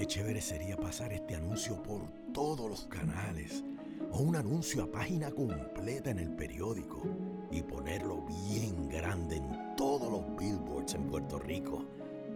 qué chévere sería pasar este anuncio por todos los canales o un anuncio a página completa en el periódico y ponerlo bien grande en todos los billboards en Puerto Rico.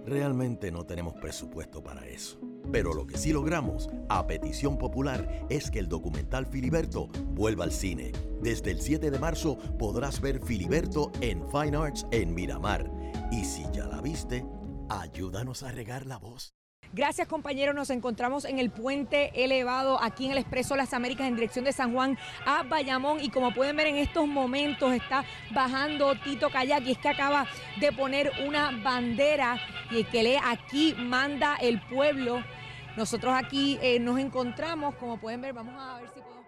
Realmente no tenemos presupuesto para eso. Pero lo que sí logramos, a petición popular, es que el documental Filiberto vuelva al cine. Desde el 7 de marzo podrás ver Filiberto en Fine Arts en Miramar. Y si ya la viste, ayúdanos a regar la voz. Gracias compañeros, nos encontramos en el puente elevado aquí en el Expreso Las Américas en dirección de San Juan a Bayamón. Y como pueden ver en estos momentos está bajando Tito Kayak. Y es que acaba de poner una bandera y que lee aquí manda el pueblo. Nosotros aquí eh, nos encontramos, como pueden ver, vamos a ver si podemos...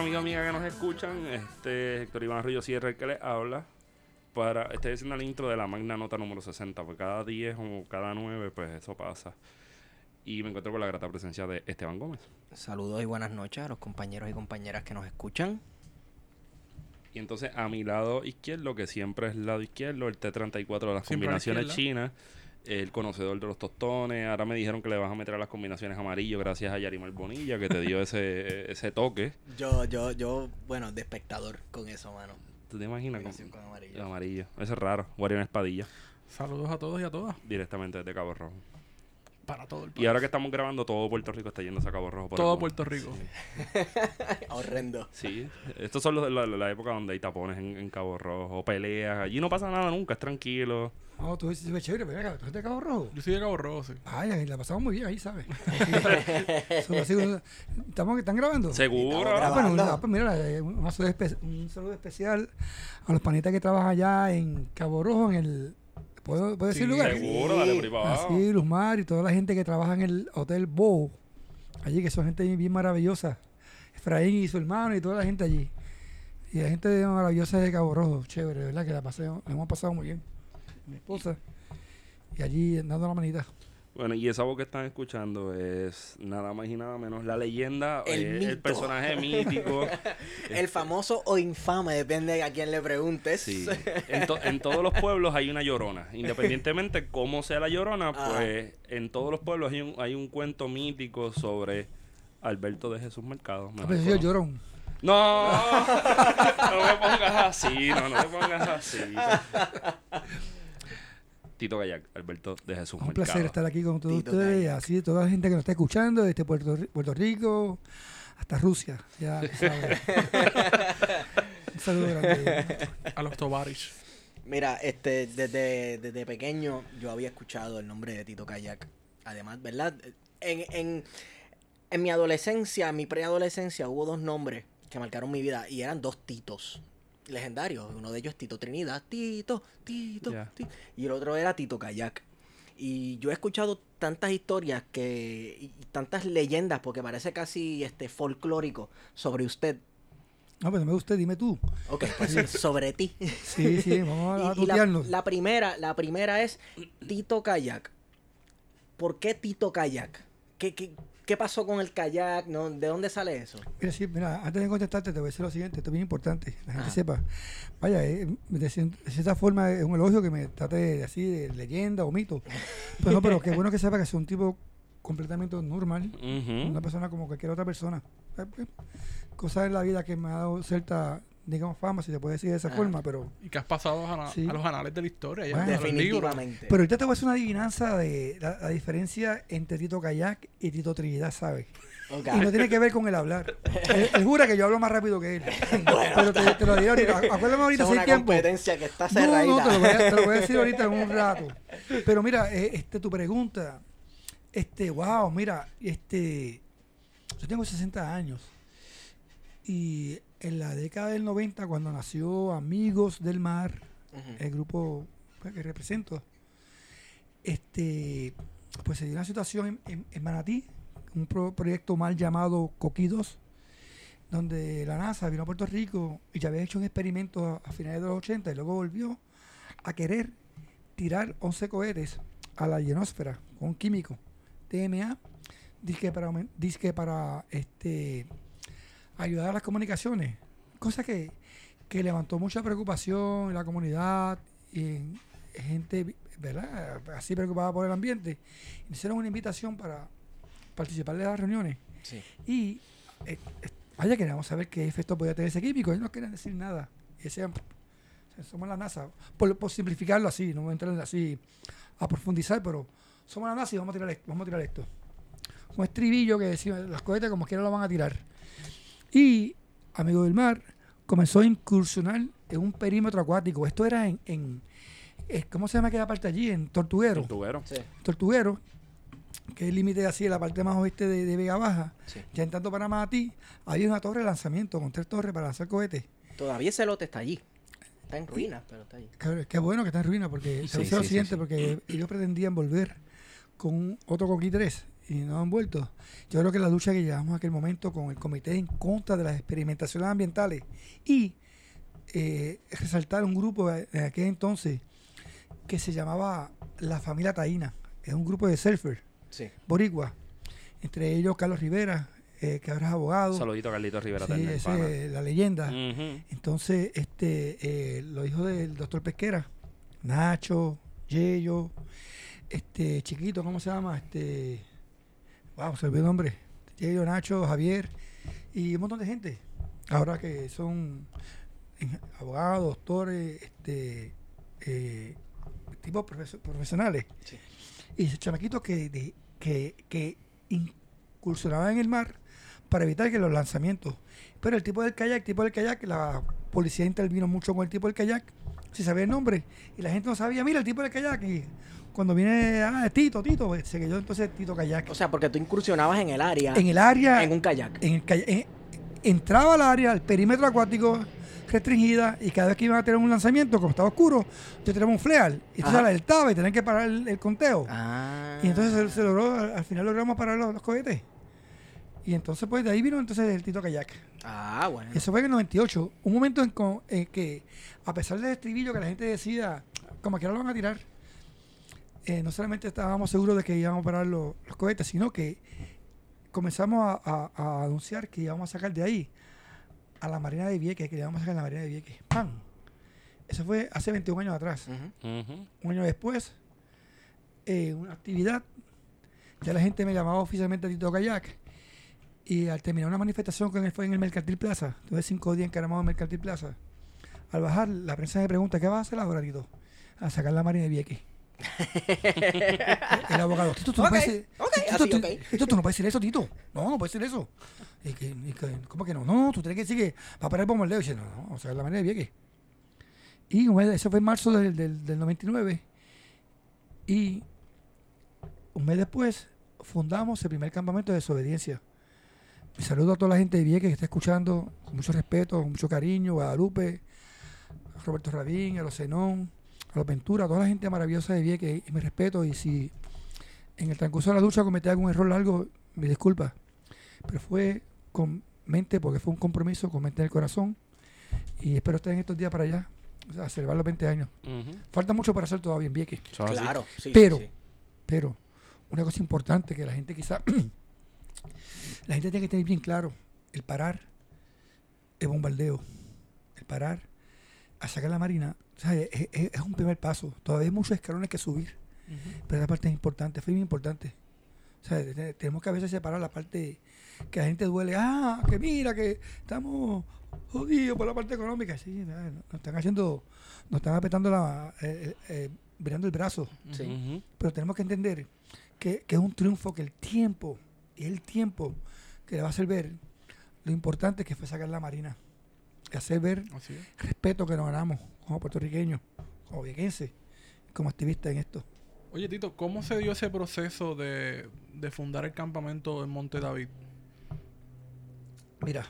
Bueno, amigos amigas que nos escuchan, este Héctor Iván Río Sierra el que les habla. Para, estoy haciendo el intro de la magna nota número 60, porque cada 10 o cada 9, pues eso pasa. Y me encuentro con la grata presencia de Esteban Gómez. Saludos y buenas noches a los compañeros y compañeras que nos escuchan. Y entonces a mi lado izquierdo, que siempre es el lado izquierdo, el T34 de las combinaciones chinas el conocedor de los tostones. Ahora me dijeron que le vas a meter a las combinaciones amarillo gracias a Yarimar Bonilla que te dio ese, ese toque. Yo, yo, yo, bueno, de espectador con eso, mano. ¿Tú te imaginas? Con, amarillo. amarillo. Eso es raro. Guardián Espadilla. Saludos a todos y a todas. Directamente desde Cabo Rojo. Para todo el país. Y ahora que estamos grabando, todo Puerto Rico está yendo a Cabo Rojo. todo Puerto Rico. Horrendo. Sí. Estos son los, la, la, época donde hay tapones en, en Cabo Rojo, peleas. Allí no pasa nada nunca, es tranquilo. Oh, tú dices, chévere, pero acá, tú eres de Cabo Rojo. Yo soy de Cabo Rojo, sí. Ay, la pasamos muy bien ahí, ¿sabes? ¿Estamos, ¿Están grabando? Seguro. Ah, bueno, pues mira, eh, un saludo, un saludo, especial a los panitas que trabajan allá en Cabo Rojo, en el... ¿Puedo, ¿puedo decir lugar? Seguro, dale privado. Así, Luzmar y toda la gente que trabaja en el Hotel Bow. Allí, que son gente bien maravillosa. Efraín y su hermano y toda la gente allí. Y la gente maravillosa de Cabo Rojo. Chévere, ¿verdad? Que la, pasé, la hemos pasado muy bien mi esposa, y allí dando la manita. Bueno, y esa voz que están escuchando es nada más y nada menos la leyenda, el, eh, personaje mítico. el famoso o infame, depende de a quién le preguntes. Sí. En, todos los pueblos hay una llorona. Independientemente cómo sea la llorona, ah. pues en todos los pueblos hay un, hay un cuento mítico sobre Alberto de Jesús Mercado. Me ah, llorón. No, no me pongas así, no, no me pongas así. Tito Gallac, Alberto de Jesús. Un placer estar aquí con todos ustedes, y así toda la gente que nos está escuchando, desde Puerto, Puerto Rico hasta Rusia. Ya, Un saludo grande. A los Tovaris. Mira, este, desde, desde pequeño yo había escuchado el nombre de Tito Kayak. Además, ¿verdad? En, en, en mi adolescencia, en mi preadolescencia, hubo dos nombres que marcaron mi vida y eran dos Titos legendarios. Uno de ellos es Tito Trinidad, Tito, Tito, y el otro era Tito Kayak. Y yo he escuchado tantas historias que y tantas leyendas, porque parece casi este folclórico sobre usted. No, pero me usted, dime tú. Ok, pues sobre ti. Sí, sí, vamos a, y, la, primera, la primera es Tito Kayak. ¿Por qué Tito Kayak? ¿Qué, qué, ¿Qué pasó con el kayak? ¿No? ¿De dónde sale eso? Mira, sí, mira, antes de contestarte, te voy a decir lo siguiente, esto es bien importante, la gente sepa. Vaya, eh, de, cierta forma es un elogio que me trate así de leyenda o mito. Pero no, pero qué bueno que sepa que es un tipo completamente normal, una persona como cualquier otra persona. Eh, pues, cosas en la vida que me ha dado cierta digamos, fama, si se puede decir de esa Ah. forma, pero... Y que has pasado a, Sí. a los anales de la historia. ya, Bueno. Definitivamente. Pero ahorita te voy a hacer una adivinanza de la, la diferencia entre Tito Kayak y Tito Trinidad, ¿sabes? Ok. Y no tiene que ver con el hablar. Él, él jura que yo hablo más rápido que él. Pero te, te lo diré ahorita. Acuérdame ahorita si hay tiempo. competencia que está No, cerradita. no, te lo, voy a, te lo voy a decir ahorita en un rato. Pero mira, eh, este, tu pregunta, este, wow, mira, este, yo tengo 60 años y en la década del 90, cuando nació Amigos del Mar, el grupo pues, que represento, este, pues se dio una situación en, en- en Manatí, un pro- proyecto mal llamado Coqui 2, donde la NASA vino a Puerto Rico y ya había hecho un experimento a, a finales de los 80 y luego volvió a querer tirar 11 cohetes a la ionosfera con un químico, TMA, disque para, disque para este, ayudar a las comunicaciones, cosa que, que levantó mucha preocupación en la comunidad y en gente, ¿verdad? Así preocupada por el ambiente. Hicieron una invitación para participar de las reuniones Sí. y eh, eh, vaya, queríamos saber qué efecto podía tener ese químico. Ellos no querían decir nada. Decían, somos la NASA. Por, por simplificarlo así, no voy a entrar así a profundizar, pero somos la NASA y vamos a tirar esto. Vamos a tirar esto. Un estribillo que decía, las cohetes como quiera lo van a tirar. Y, amigo del mar, comenzó a incursionar en un perímetro acuático. Esto era en, en ¿cómo se llama aquella parte allí? En Tortuguero. Tortuguero. Sí. Tortuguero, que es el límite así de la parte más oeste de, de Vega Baja. Sí. Ya entrando para Manatí, había una torre de lanzamiento con tres torres para lanzar cohetes. Todavía ese lote está allí. Está en ruinas, pero está allí. Qué, qué bueno que está en ruina, porque Sí, a decir lo siguiente, sí. porque ellos pretendían volver con otro Coqui 3 y no han vuelto. Yo creo que la lucha que llevamos en aquel momento con el comité en contra de las experimentaciones ambientales y eh, resaltar un grupo en aquel entonces que se llamaba La Familia Taína. Es un grupo de surfers Sí. boricua. Entre ellos Carlos Rivera, eh, que ahora es abogado. Saludito a Carlitos Rivera Sí, Turner, ese la leyenda. Entonces, este, eh, los hijos del doctor Pesquera, Nacho, Yello, este, chiquito, ¿cómo se llama? Este, wow, se olvidó el nombre. Yello, Nacho, Javier y un montón de gente. Ahora que son en- abogados, doctores, este, eh, tipos profes- profesionales. Sí. Y chamaquitos que, de- que, que incursionaban en el mar para evitar que los lanzamientos. Pero el tipo del kayak, el tipo del kayak, la policía intervino mucho con el tipo del kayak, si sabía el nombre, y la gente no sabía, mira el tipo del kayak, y cuando viene, ah, Tito, Tito, pues, se quedó entonces Tito Kayak. O sea, porque tú incursionabas en el área, en el área, en un kayak. en el kayak- en- entraba al área, al perímetro acuático restringida, y cada vez que iban a tener un lanzamiento, como estaba oscuro, yo tenía un fleal, y entonces alertaba y tenían que parar el, el conteo. Ah. Y entonces se, se logró, al al final logramos parar los, los cohetes. Y entonces, pues de ahí vino entonces el Tito Kayak. Ah, bueno. Eso fue en el 98. Un momento en, que, a pesar del estribillo que la gente decía, como que ahora lo van a tirar, eh, no solamente estábamos seguros de que íbamos a parar los, los cohetes, sino que comenzamos a, a- a anunciar que íbamos a sacar de ahí a la Marina de Vieques, que le íbamos a sacar la Marina de Vieques. ¡Pam! Eso fue hace 21 años atrás. Un año después, eh, una actividad, ya la gente me llamaba oficialmente a Tito Kayak. Y al terminar una manifestación que fue en el Mercantil Plaza, tuve cinco días encaramado en el Mercantil Plaza. Al bajar, la prensa me pregunta, ¿qué vas a hacer ahora, Tito? A sacar la Marina de Vieques. el abogado, Tito, tú no puedes decir, Tito, tú- ok. Tito, tú no puedes decir eso, Tito. No, no puedes decir eso. Y que, y que, ¿Cómo que no? No, tú tienes que decir que va a parar el. Y dice, no, no, vamos a sacar la Marina de Vieques. Y eso fue en marzo del, del, del 99. Y un mes después fundamos el primer campamento de desobediencia. Mi saludo a toda la gente de Vieques que está escuchando con mucho respeto, con mucho cariño, Guadalupe, a Roberto Rabín, a los Zenón, a los Ventura, a toda la gente maravillosa de Vieques y mi respeto. Y si en el transcurso de la lucha cometí algún error largo, mi disculpa. Pero fue con mente, porque fue un compromiso con mente en el corazón. Y espero estar en estos días para allá, o sea, celebrar los 20 años. Falta mucho para hacer todavía en Vieques. Claro, sí. Pero- sí. Pero una cosa importante que la gente quizá, la gente tiene que tener bien claro, el parar el bombardeo, el parar a sacar la marina, o sea, es, es- es un primer paso. Todavía hay muchos escalones que subir, pero esa parte es importante, fue muy importante. O sea, te- tenemos que a veces separar la parte que a la gente duele, ah, que mira, que estamos jodido por la parte económica. Sí, nos están haciendo, nos están apretando la, eh, eh, eh el brazo. Sí. Pero tenemos que entender que, que, es un triunfo, que el tiempo, y el tiempo que le va a hacer ver lo importante que fue sacar la Marina. Y hacer ver el respeto que nos ganamos como puertorriqueños, como viequenses, como activistas en esto. Oye, Tito, ¿cómo se dio ese proceso de, de fundar el campamento en Monte David? Mira,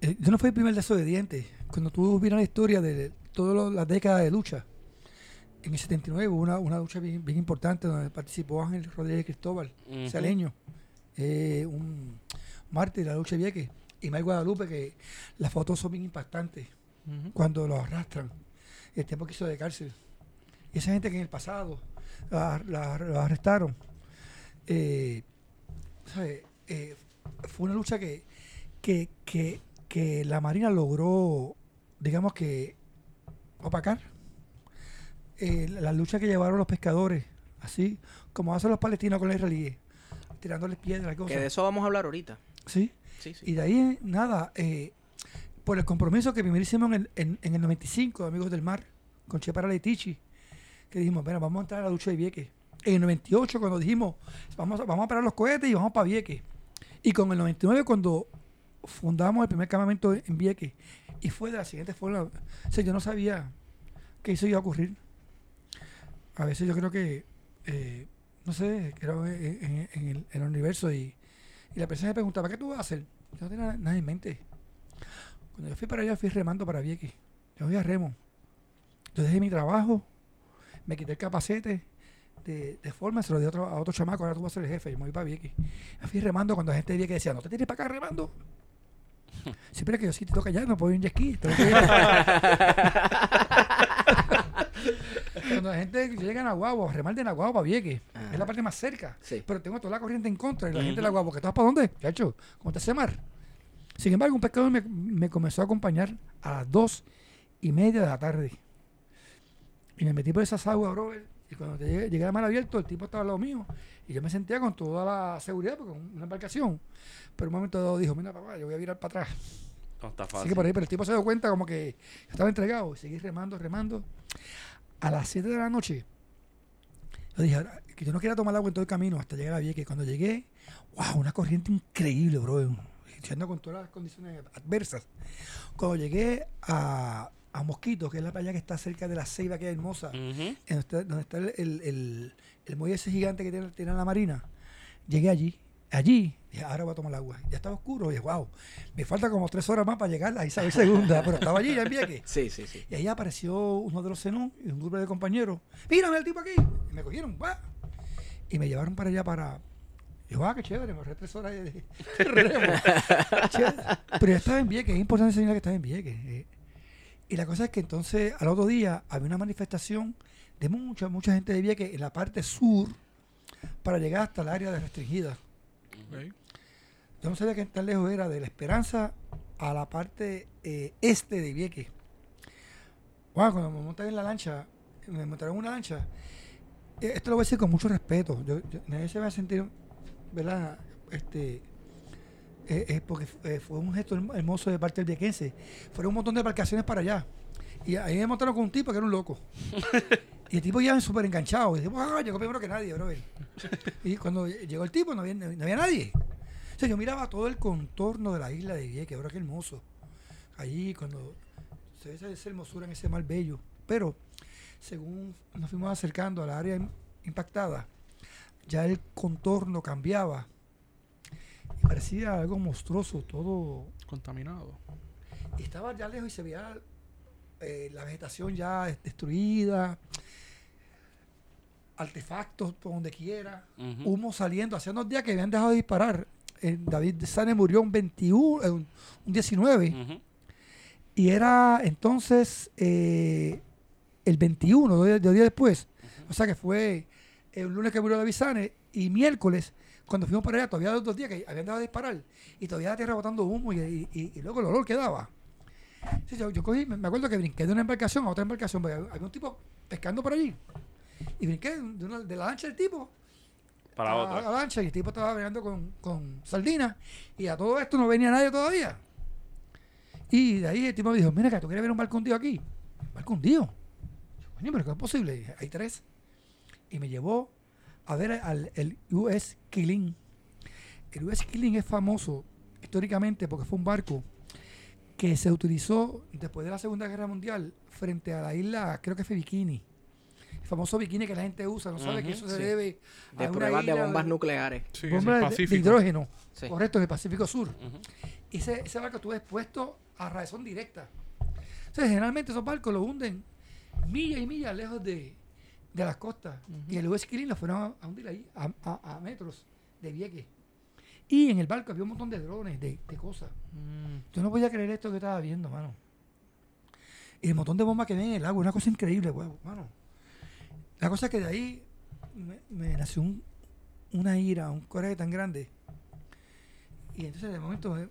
eh, yo no fui el primer desobediente. Cuando tú vieras la historia de todas las décadas de lucha, en el 79 hubo una, una lucha bien, importante donde participó Ángel Rodríguez Cristóbal, saleño, eh, un mártir de la lucha vieque, y Mike Guadalupe, que las fotos son bien impactantes cuando lo arrastran, el tiempo que hizo de cárcel. Y esa gente que en el pasado la, arrestaron, eh, fue una lucha que, que, que, que la Marina logró, digamos que, opacar eh, la lucha que llevaron los pescadores, así como hacen los palestinos con los israelíes, tirándoles piedras. Que de eso vamos a hablar ahorita. Sí. Y de ahí, nada, eh, por el compromiso que primero hicimos en el, en, el 95, Amigos del Mar, con Che Leitichi, que dijimos, bueno, vamos a entrar a la lucha de Vieques. En el 98, cuando dijimos, vamos, vamos a parar los cohetes y vamos para Vieques. Y con el 99, cuando fundamos el primer campamento en Vieques, y fue de la siguiente forma, o sea, yo no sabía que eso iba a ocurrir. A veces yo creo que, eh, no sé, creo en, el, universo y, la persona me preguntaba, ¿qué tú vas a hacer? Yo no tenía nada en mente. Cuando yo fui para allá, fui remando para Vieques. Yo fui a remo. Yo dejé mi trabajo, me quité el capacete, de, de, forma, se lo di a otro, a otro chamaco, ahora tú vas a ser el jefe, yo me voy para Vieques. Me fui remando cuando la gente de que decía, no te tienes para acá remando. Siempre que yo sí te toca ya, no puedo ir en jet ski. Cuando la gente llega a Nahuabo, remar de Nahuabo para Vieques, es la parte más cerca. Pero tengo toda la corriente en contra y la gente de Nahuabo, ¿que tú vas para dónde? Chacho, ¿cómo te hace mar? Sin embargo, un pescador me, me, comenzó a acompañar a las dos y media de la tarde. Y me metí por esas aguas, bro. Y cuando llegué, llegué a mar abierto, el tipo estaba al lado mío. Y yo me sentía con toda la seguridad, porque una embarcación. Pero un momento dado dijo, mira papá, yo voy a virar para atrás. No está fácil. Así que por ahí, pero el tipo se dio cuenta como que estaba entregado. Y seguí remando, remando. A las 7 de la noche, yo dije, que yo no quería tomar agua en todo el camino hasta llegar a Vieques. Cuando llegué, wow, una corriente increíble, bro. Echando con todas las condiciones adversas. Cuando llegué a, a Mosquito, que es la playa que está cerca de la Ceiba, que es hermosa, donde está, el, el, el, muelle ese gigante que tiene, tiene la marina, llegué allí. Allí, dije, ahora voy a tomar el agua. Ya estaba oscuro. Y dije, wow, me falta como tres horas más para llegar a Isabel Segunda. pero estaba allí, ya en Vieques. Sí, sí, sí. Y ahí apareció uno de los Zenón y un grupo de compañeros. Mírame el tipo aquí. Y me cogieron, va. Y me llevaron para allá para. Y yo, ah, qué chévere, me ahorré tres horas de, remo. pero ya estaba en Vieques. Es importante enseñar que estaba en Vieques. Eh, y la cosa es que entonces al otro día había una manifestación de mucha, mucha gente de Vieques en la parte sur para llegar hasta el área de restringida. Yo no sabía que tan lejos era de la Esperanza a la parte eh, este de Vieques. Bueno, cuando me monté en la lancha, me montaron en una lancha, eh, esto lo voy a decir con mucho respeto. nadie se va a sentir, ¿verdad? Este, eh, porque eh, fue un gesto hermoso de parte del viequense. Fueron un montón de embarcaciones para allá. Y ahí me montaron con un tipo que era un loco. y el tipo ya súper enganchado. Y ah, llegó primero que nadie, y cuando llegó el tipo no había, no había nadie. O sea, yo miraba todo el contorno de la isla de Vieques, ahora qué hermoso. Allí cuando se ve esa hermosura en ese mar bello. Pero según nos fuimos acercando a la área impactada, ya el contorno cambiaba parecía algo monstruoso, todo contaminado. Y estaba ya lejos y se veía eh, la vegetación ya destruida, artefactos por donde quiera, humo saliendo. Hacía unos días que habían dejado de disparar. David Sane murió un 21, un, 19. Y era entonces eh, el 21, dos días, después. O sea que fue el lunes que murió David Sane y miércoles cuando fuimos para allá, todavía dos días que habían dejado de disparar y todavía la tierra botando humo y, y, luego el olor quedaba. yo, cogí, me acuerdo que brinqué de una embarcación a otra embarcación, porque había un tipo pescando por allí. Y brinqué de, la lancha del tipo para a, otra. la lancha y el tipo estaba bregando con, con sardinas y a todo esto no venía nadie todavía. Y de ahí el tipo me dijo, mira, que tú quieres ver un barco hundido aquí. ¿Un barco hundido? Coño, pero ¿cómo es posible? Hay tres. Y me llevó a ver al, el US Killing. El US Killing es famoso históricamente porque fue un barco que se utilizó después de la Segunda Guerra Mundial frente a la isla, creo que fue Bikini. El famoso bikini que la gente usa, no sabe que eso se sí. debe a De una pruebas de bombas nucleares. Sí, bombas es el de- hidrógeno. Sí. Correcto, del Pacífico Sur. Y ese, ese barco estuvo expuesto a razón directa. Entonces, generalmente esos barcos los hunden millas y millas lejos de, de las costas. Y el US Killing lo fueron a, a hundir ahí, a, a- a metros de Vieques. Y en el barco había un montón de drones, de, de cosas. Mm, Yo no podía creer esto que estaba viendo, mano. Y el montón de bombas que ven en el agua, una cosa increíble, huevo, mano. La cosa es que de ahí me, me nació un- una ira, un coraje tan grande. Y entonces de momento eh,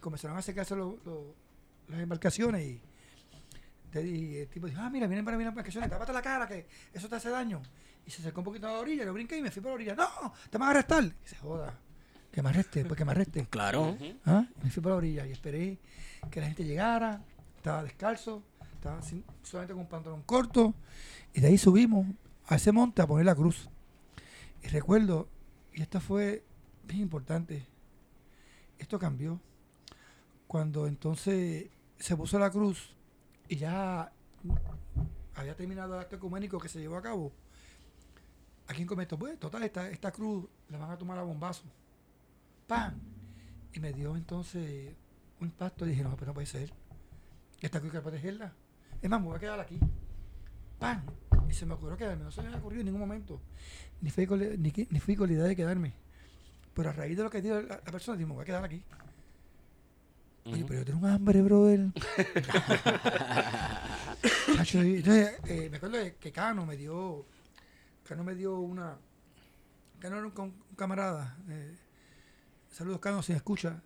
comenzaron a secarse los- los- las embarcaciones y, el tipo dijo, ah, mira, vienen para mí las embarcaciones, tápate la cara que eso te hace daño. Y se acercó un poquito a la orilla, yo brinqué y me fui por la orilla. No, te van a arrestar. Y se joda. Que me arreste, pues que me arresten. Claro. ¿Ah? Me fui por la orilla y esperé que la gente llegara. Estaba descalzo, estaba solamente con un pantalón corto. Y de ahí subimos a ese monte a poner la cruz. Y recuerdo, y esto fue bien importante, esto cambió. Cuando entonces se puso la cruz y ya había terminado el acto ecuménico que se llevó a cabo, ¿a quién comentó? Pues, total, esta, esta cruz la van a tomar a bombazo. ¡Pam! Y me dio entonces un impacto. Dije, no, pero no puede ser. Esta cruz hay que protegerla. Es más, me voy a quedar aquí. ¡Pam! Y se me ocurrió quedarme. No se me había ocurrido en ningún momento. Ni fui con, ni, fui con la idea de quedarme. Pero a raíz de lo que dijo la, la persona, dije, me voy a quedar aquí. Oye, Ujú. pero yo tengo un hambre, brother. Entonces, eh, me acuerdo que Cano me dio. Cano me dio una. Cano era un camarada. eh, saludos, Cano, si me escucha.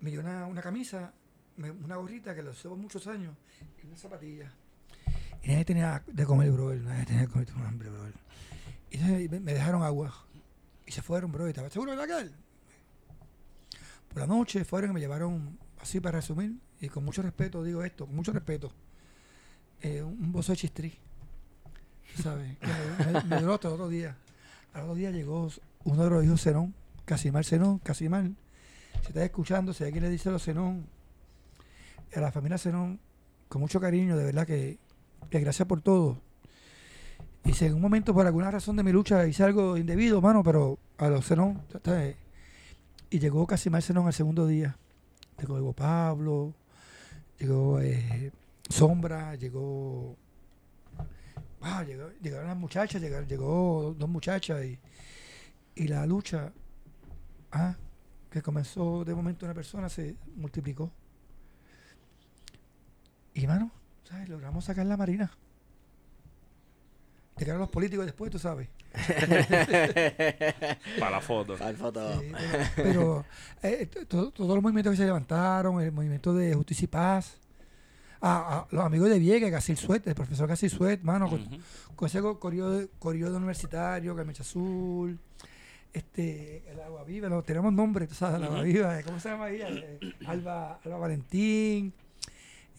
Me dio una, una camisa, una gorrita que lo usó muchos años y una zapatilla. Y nadie tenía de comer, brother. Nadie tenía de comer, hambre, brother. Y me, dejaron agua. Y se fueron, brother. ¿Estabas seguro de la calle? Por la noche fueron y me llevaron, así para resumir, y con mucho respeto digo esto, con mucho respeto, eh, un, bozo de chistrí. ¿Sabes? Me, me- duró hasta el otro día. Al otro día llegó uno de los hijos Zenón, Casimar Zenón, Casimar. Si estás escuchando, si alguien le dice los Zenón, a la familia Zenón, con mucho cariño, de verdad que, que gracias por todo. Y si en un momento, por alguna razón de mi lucha, hice algo indebido, mano, pero a los Zenón, ¿sabes? Y llegó Casimar Zenón al segundo día. Llegó Pablo, llegó eh, Sombra, llegó. Ah, llegó- llegaron las muchachas, llegaron, llegó dos muchachas y, y la lucha ah, que comenzó de momento una persona se multiplicó. Y mano, ¿sabes? Logramos sacar la marina. Llegaron los políticos después, tú sabes. Para la foto. Para el foto. Sí, pero pero, eh, to- to- todos los movimientos que se levantaron, el movimiento de Justicia y Paz, a, a los amigos de Vieques, Casil Suet, el profesor Casil Suet, mano, con, Ujú. con ese corrido, universitario, Carmecha Azul, este, el Agua Viva, no, tenemos nombres, tú sabes, el Agua. Viva, ¿cómo se llama ella? Eh, Alba, Alba Valentín, eh,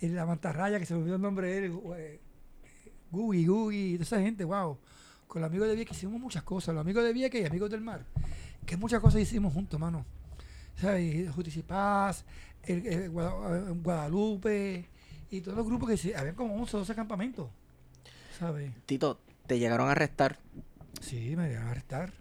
la mantarraya, que se me olvidó el nombre de él, eh, Gugi, Gugi, toda esa gente, wow. Con los amigos de Vieques hicimos muchas cosas, los amigos de Vieques y amigos del mar, que muchas cosas hicimos juntos, mano. ¿Sabes? Justicia y Paz, el, el Guada- Guadalupe, y todos los grupos que se, habían como 11 o 12 campamentos, ¿sabes? Tito, te llegaron a arrestar. Sí, me iban a arrestar.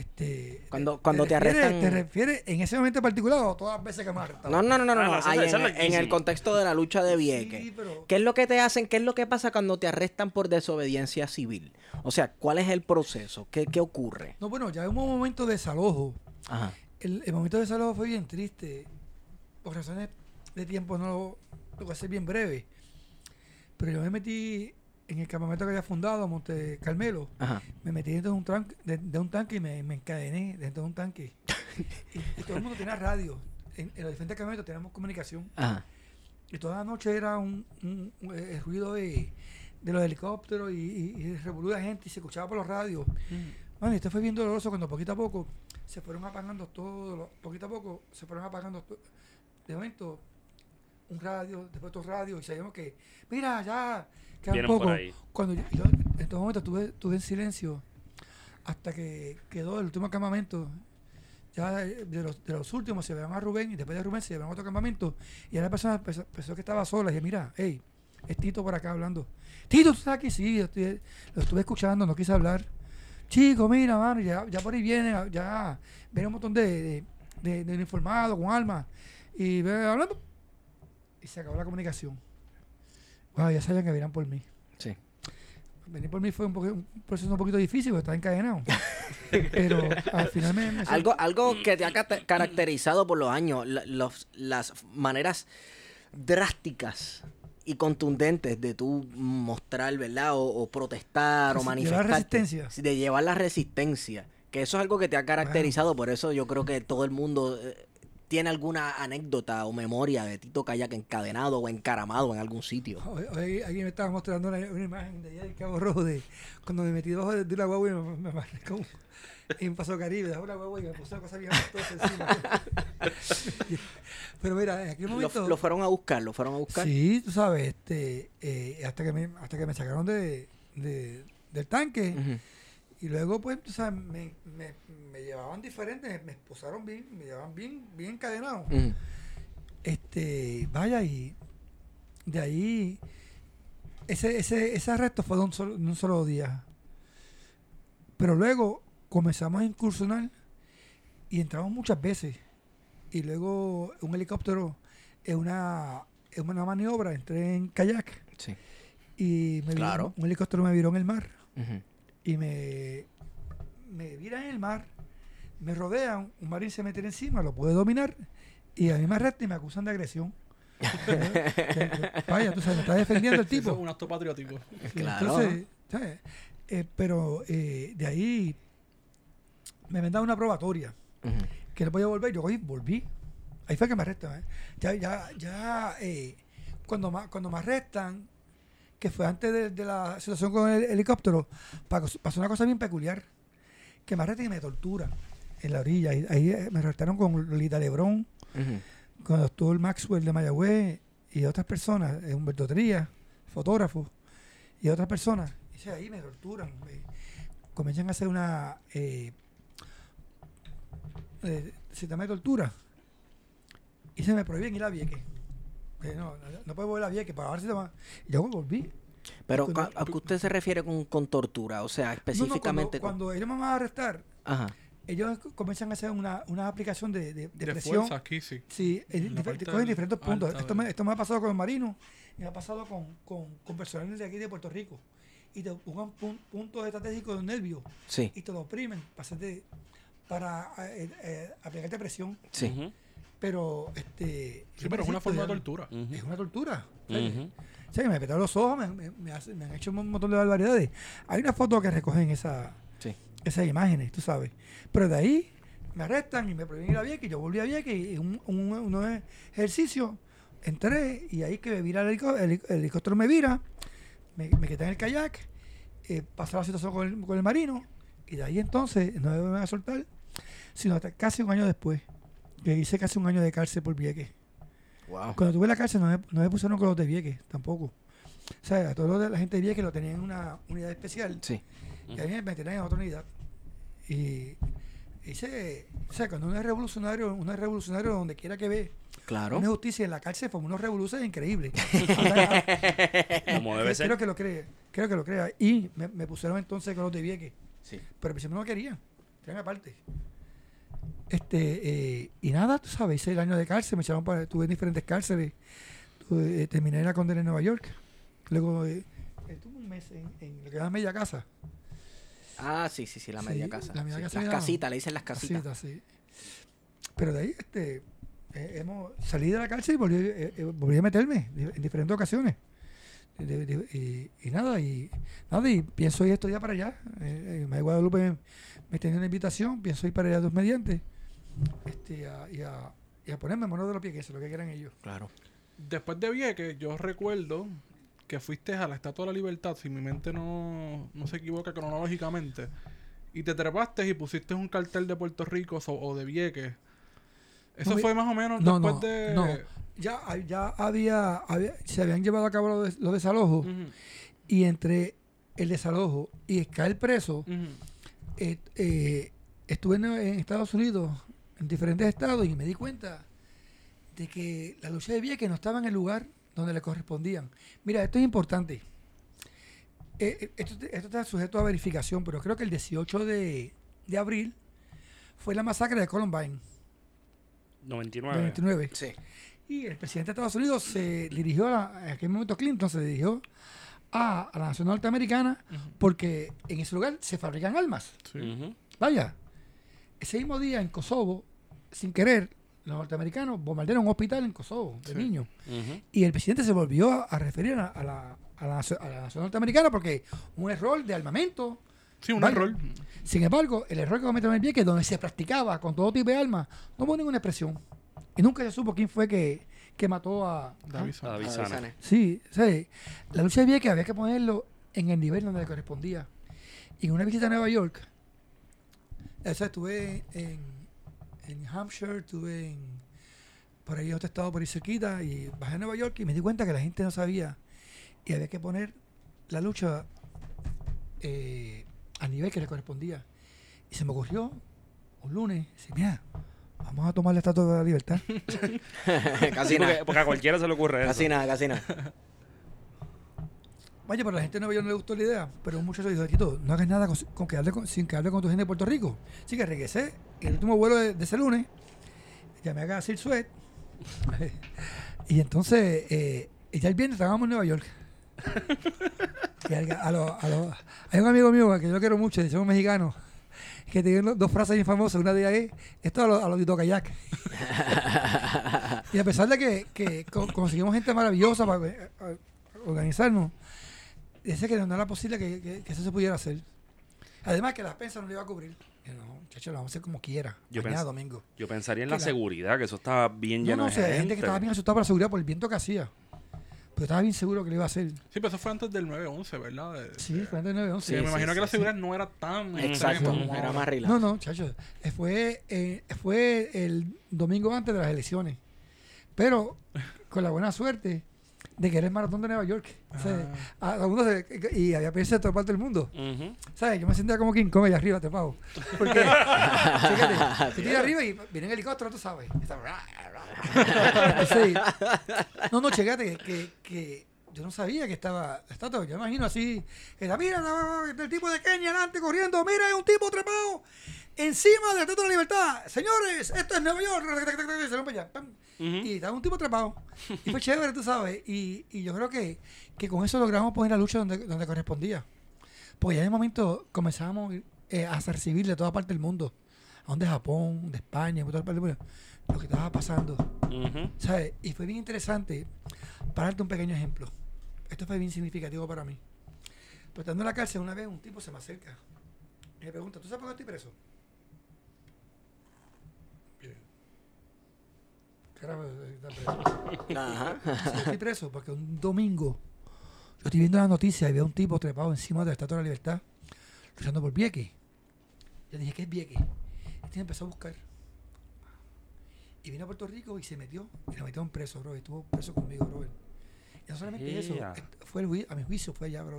Este, Cuando- cuando te arrestan- ¿Te refieres en ese momento particular o todas las veces que me han arrestado? No, no, no, no, no. Ah, no, no, esa- ahí esa en, en el contexto de la lucha de Vieques. Sí, pero ¿Qué es lo que te hacen? ¿Qué es lo que pasa cuando te arrestan por desobediencia civil? O sea, ¿cuál es el proceso? ¿Qué, qué ocurre? no, bueno, ya hubo un momento de desalojo. Ajá. El, el momento de desalojo fue bien triste. Por razones de tiempo no lo, lo voy a hacer bien breve. Pero yo me metí en el campamento que había fundado, Monte Carmelo. Ajá. Me metí dentro de un, tran- de, de un tanque y me, me encadené dentro de un tanque. y, y todo el mundo tenía radio. En, en los diferentes campamentos teníamos comunicación. Ajá. Y toda la noche era un, un- un- eh, el ruido de, de los helicópteros y, y, y el revolú de gente y se escuchaba por los radios. Bueno, y esto fue bien doloroso cuando poquito a poco se fueron apagando todos, poquito a poco se fueron apagando. De momento, un radio, después otro radio, y sabíamos que, mira, ya, queda un Vienen por poco. ahí. Cuando yo, yo en todo momento estuve, estuve en silencio hasta que quedó el último campamento. Ya eh, de los, de los últimos se llevaron a Rubén y después de Rubén se llevaron a otro campamento. Y a la persona pensó, pensó que estaba sola. Y dije, mira, hey, es Tito por acá hablando. Tito, ¿tú estás aquí? Sí, yo estoy- lo estuve escuchando, no quise hablar. Chico, mira, mano, ya, ya por ahí vienen, ya viene un montón de, de, de, de uniformados con armas. Y hablando. Y se acabó la comunicación. Wow, ya sabían que venían por mí. Sí. Venir por mí fue un, poco- un proceso un poquito difícil porque estaba encadenado. Pero al final me... me- Algo, algo que te ha caracterizado por los años, los- las maneras drásticas y contundentes de tú mostrar, ¿verdad? O, o protestar o Resi- llevar manifestar. resistencia. De llevar la resistencia. Que eso es algo que te ha caracterizado, por eso yo creo que todo el mundo eh, tiene alguna anécdota o memoria de Tito Kayak encadenado o encaramado en algún sitio. Hoy, hoy alguien me estaba mostrando una, una imagen de allá del Cabo Rojo de cuando me metí debajo de, de una guagua y me, me amarré con en Paso Caribe, debajo de una guagua y me puse una cosa bien encima. Pero mira, en aquel Lo, momento... lo fueron a buscar, lo fueron a buscar. Sí, tú sabes, este, eh, hasta que me, hasta que me sacaron de, de- del tanque Ujú. Y luego pues, tú sabes, me, me, me llevaban diferentes, me esposaron bien, me llevaban bien, bien encadenado. Este, vaya y de ahí ese, ese, ese arresto fue de un solo, de un solo día. Pero luego comenzamos a incursionar y entramos muchas veces. Y luego un helicóptero en una, en una maniobra, entré en kayak Sí. y me viró- Claro. un helicóptero me viró en el mar Ujú. Y me, me vira en el mar, me rodean, un marín se mete encima, lo puede dominar y a mí me arrestan y me acusan de agresión. Vaya, tú sabes, me está defendiendo el Eso tipo. es un acto patriótico. Claro. Entonces, ¿sabes? Eh, pero eh, de ahí me habían dado una probatoria Ujú. que no podía volver. Yo cogí, volví. Ahí fue que me arrestan. ¿eh? Ya, ya, ya, eh, cuando, ma- cuando me arrestan, que fue antes de, de la situación con el helicóptero, pa- pasó una cosa bien peculiar. Que me arrestan y me torturan en la orilla. Y ahí eh, me arrestaron con Lolita Lebrón, Ujú. con el doctor Maxwell de Mayagüez y otras personas, eh, Humberto Trías, fotógrafo, y otras personas. Y dice, ahí me torturan. me- comienzan a hacer una eh, eh, sistema de tortura. Y se me prohíben ir a Vieques. No, no, no puedo volver a Vieques para ver si Y yo volví. Pero ¿a a qué usted se refiere con, con tortura? O sea, No, no, específicamente cuando, con- cuando ellos me van a arrestar, Ajá. ellos co- comienzan a hacer una, una aplicación de, de, de De presión. fuerza aquí, sí. Sí, en En la difer- cogen diferentes puntos. Esto me, esto me ha pasado con los marinos y me ha pasado con, con, con personal de aquí de Puerto Rico. Y te buscan pun- puntos estratégicos de nervios Sí, y te lo oprimen para, hacerte- para eh, eh, aplicarte presión. sí. Pero, este. Sí, pero es una forma de tortura. Es una tortura. ¿sabes? ujú. O sea, que me petaron los ojos, me, me- me hacen- me han hecho un montón de barbaridades. Hay una foto que recogen esa, Sí. esas imágenes, tú sabes. Pero de ahí me arrestan y me prohíben ir a Vieques. Yo volví a Vieques y un, un, unos ejercicios entré y ahí que me vira el, el, el helicóptero me vira, me, me quedé en el kayak, eh, pasó la situación con el, con el marino y de ahí entonces no me van a soltar, sino hasta casi un año después, que hice casi un año de cárcel por Vieques. Wow. Cuando tuve la cárcel no me, no me pusieron con los de Vieques tampoco. O sea, a todos los de la gente de Vieques lo tenían en una unidad especial. Sí. Y a mí me metieron en otra unidad. Y hice, o sea, cuando uno es revolucionario, uno es revolucionario donde quiera que ve Claro. una justicia en la cárcel, fue unos revoluciones increíbles. Como debe ser. Creo que lo cree, creo que lo crea. Y me, me pusieron entonces con los de Vieques. Sí. Pero al principio no querían. Querían aparte. Este, eh, y nada, tú sabes, hice el año de cárcel, me echaron para, estuve en diferentes cárceles. Tuve, eh, terminé la condena en Nueva York. Luego eh, estuve un mes en, en lo que llama media casa. Ah, sí, sí, sí, la Sí, media casa. la media Sí, casa Las era- casitas, le dicen las casitas. Sí. Pero de ahí, este, eh, hemos salí de la cárcel y volví, volví a meterme en diferentes ocasiones. De- de- y, y nada, y nada, y pienso ir estos días para allá. Eh, eh, Guadalupe me, me tenía una invitación, pienso ir para allá dos mediante. Este, a- y, a, y a ponerme manos de los pies, que eso es lo que quieran ellos. Claro. Después de Vieques, yo recuerdo que fuiste a la Estatua de la Libertad, si mi mente no, no se equivoca cronológicamente, y te trepaste y pusiste un cartel de Puerto Rico so- o de Vieques. Eso fue más o menos No, después no, de... no. ya, ya había, había- se habían llevado a cabo los, des- los desalojos y entre el desalojo y caer preso, eh, eh, estuve en, en Estados Unidos, en diferentes estados, y me di cuenta de que la lucha de Vieques no estaba en el lugar donde le correspondían. Mira, esto es importante. Eh, eh, esto, esto está sujeto a verificación, pero creo que el 18 de, de abril fue la masacre de Columbine, 99. del 29. Sí. Y el presidente de Estados Unidos se dirigió, a la- en aquel momento Clinton se dirigió a, a la nación norteamericana porque en ese lugar se fabrican armas. Sí. Vaya, ese mismo día en Kosovo, sin querer, los norteamericanos bombardearon un hospital en Kosovo de Sí. niños. Y el presidente se volvió a, a referir a, a la, a, la, a la nación norteamericana porque un error de armamento. Sí, un error. Sin embargo, el error que cometieron en Vieques, donde se practicaba con todo tipo de armas, no hubo ninguna expresión. Y nunca se supo quién fue que, que mató a... David Ah. Sí, sí. La lucha de Vieques había que ponerlo en el nivel donde le correspondía. Y en una visita a Nueva York, o sea, estuve en, en Hampshire, estuve en, por ahí otro estado por ahí cerquita, y bajé a Nueva York y me di cuenta que la gente no sabía y había que poner la lucha eh, al nivel que le correspondía. Y se me ocurrió un lunes, decir, mira, vamos a tomar la estatua de la libertad. casi nada. porque, porque a cualquiera se le ocurre eso. Casi nada, casi nada. Vaya, pero a la gente de Nueva York no le gustó la idea. Pero un muchacho dijo, Tito, no hagas nada con, con quedarte con- sin tu gente de Puerto Rico. Así que regresé. El último vuelo de, de ese lunes, llamé a Gassil Sweat. y entonces, eh, ya el viernes estábamos en Nueva York. Y al- a lo- a lo- hay un amigo mío que yo lo quiero mucho, somos mexicanos, que tiene do- dos frases bien famosas. Una de ellas es, esto a los lo Tito Kayak. y a pesar de que, que co- conseguimos gente maravillosa para eh, organizarnos, Dice que no era posible que, que- que eso se pudiera hacer. Además que las pensas no le iba a cubrir. No, muchachos, lo vamos a hacer como quiera. Yo mañana domingo. Yo pensaría en la la- seguridad, que eso estaba bien No, lleno no, o de gente. gente que estaba bien asustada por la seguridad por el viento que hacía. Pero estaba bien seguro que lo iba a hacer. Sí, pero eso fue antes del 9-11, ¿verdad? De- Sí, fue antes del 9-11. Sí, me sí, imagino sí, que la sí. seguridad no era tan Exacto. extrema Era más relax. No, no, chacho. eh, Fue, eh, fue el domingo antes de las elecciones. Pero con la buena suerte de que era el maratón de Nueva York. O sea, a- a todo el mundo se- y había prensa de toda parte del mundo. ¿Sabes? Yo me sentía como King Kong allá arriba, te pago. Porque, fíjate, tú tiras arriba y viene en helicóptero, tú sabes. Está- no, no, chécate, que, que yo no sabía que estaba la estatua. Yo imagino así, que la mira, el tipo de Kenia adelante corriendo, mira, hay un tipo trepado encima de la estatua de la libertad. Señores, esto es Nueva York. Y se rompe ya, pam. Y estaba un tipo atrapado. Y fue chévere, tú sabes. Y, y yo creo que, que con eso logramos poner la lucha donde, donde correspondía. Porque ya en el momento comenzábamos eh, a recibir de toda parte del mundo. Aún de Japón, de España, de toda parte del mundo. Lo que estaba pasando. ¿Sabes? Y fue bien interesante. Para darte un pequeño ejemplo. Esto fue bien significativo para mí. Pues estando en la cárcel, una vez un tipo se me acerca. Y me pregunta, ¿tú sabes por qué estoy preso? Carajo, está preso. Ajá. Sí, estoy preso porque un domingo yo estoy viendo la noticia y veo un tipo trepado encima de la Estatua de la Libertad luchando por Vieques. Yo dije, ¿qué es Vieques? Este empezó a buscar. Y vino a Puerto Rico y se metió. Y lo metieron preso, bro. Y estuvo preso conmigo, bro. Y no solamente eso, fue el a mi juicio fue allá, bro.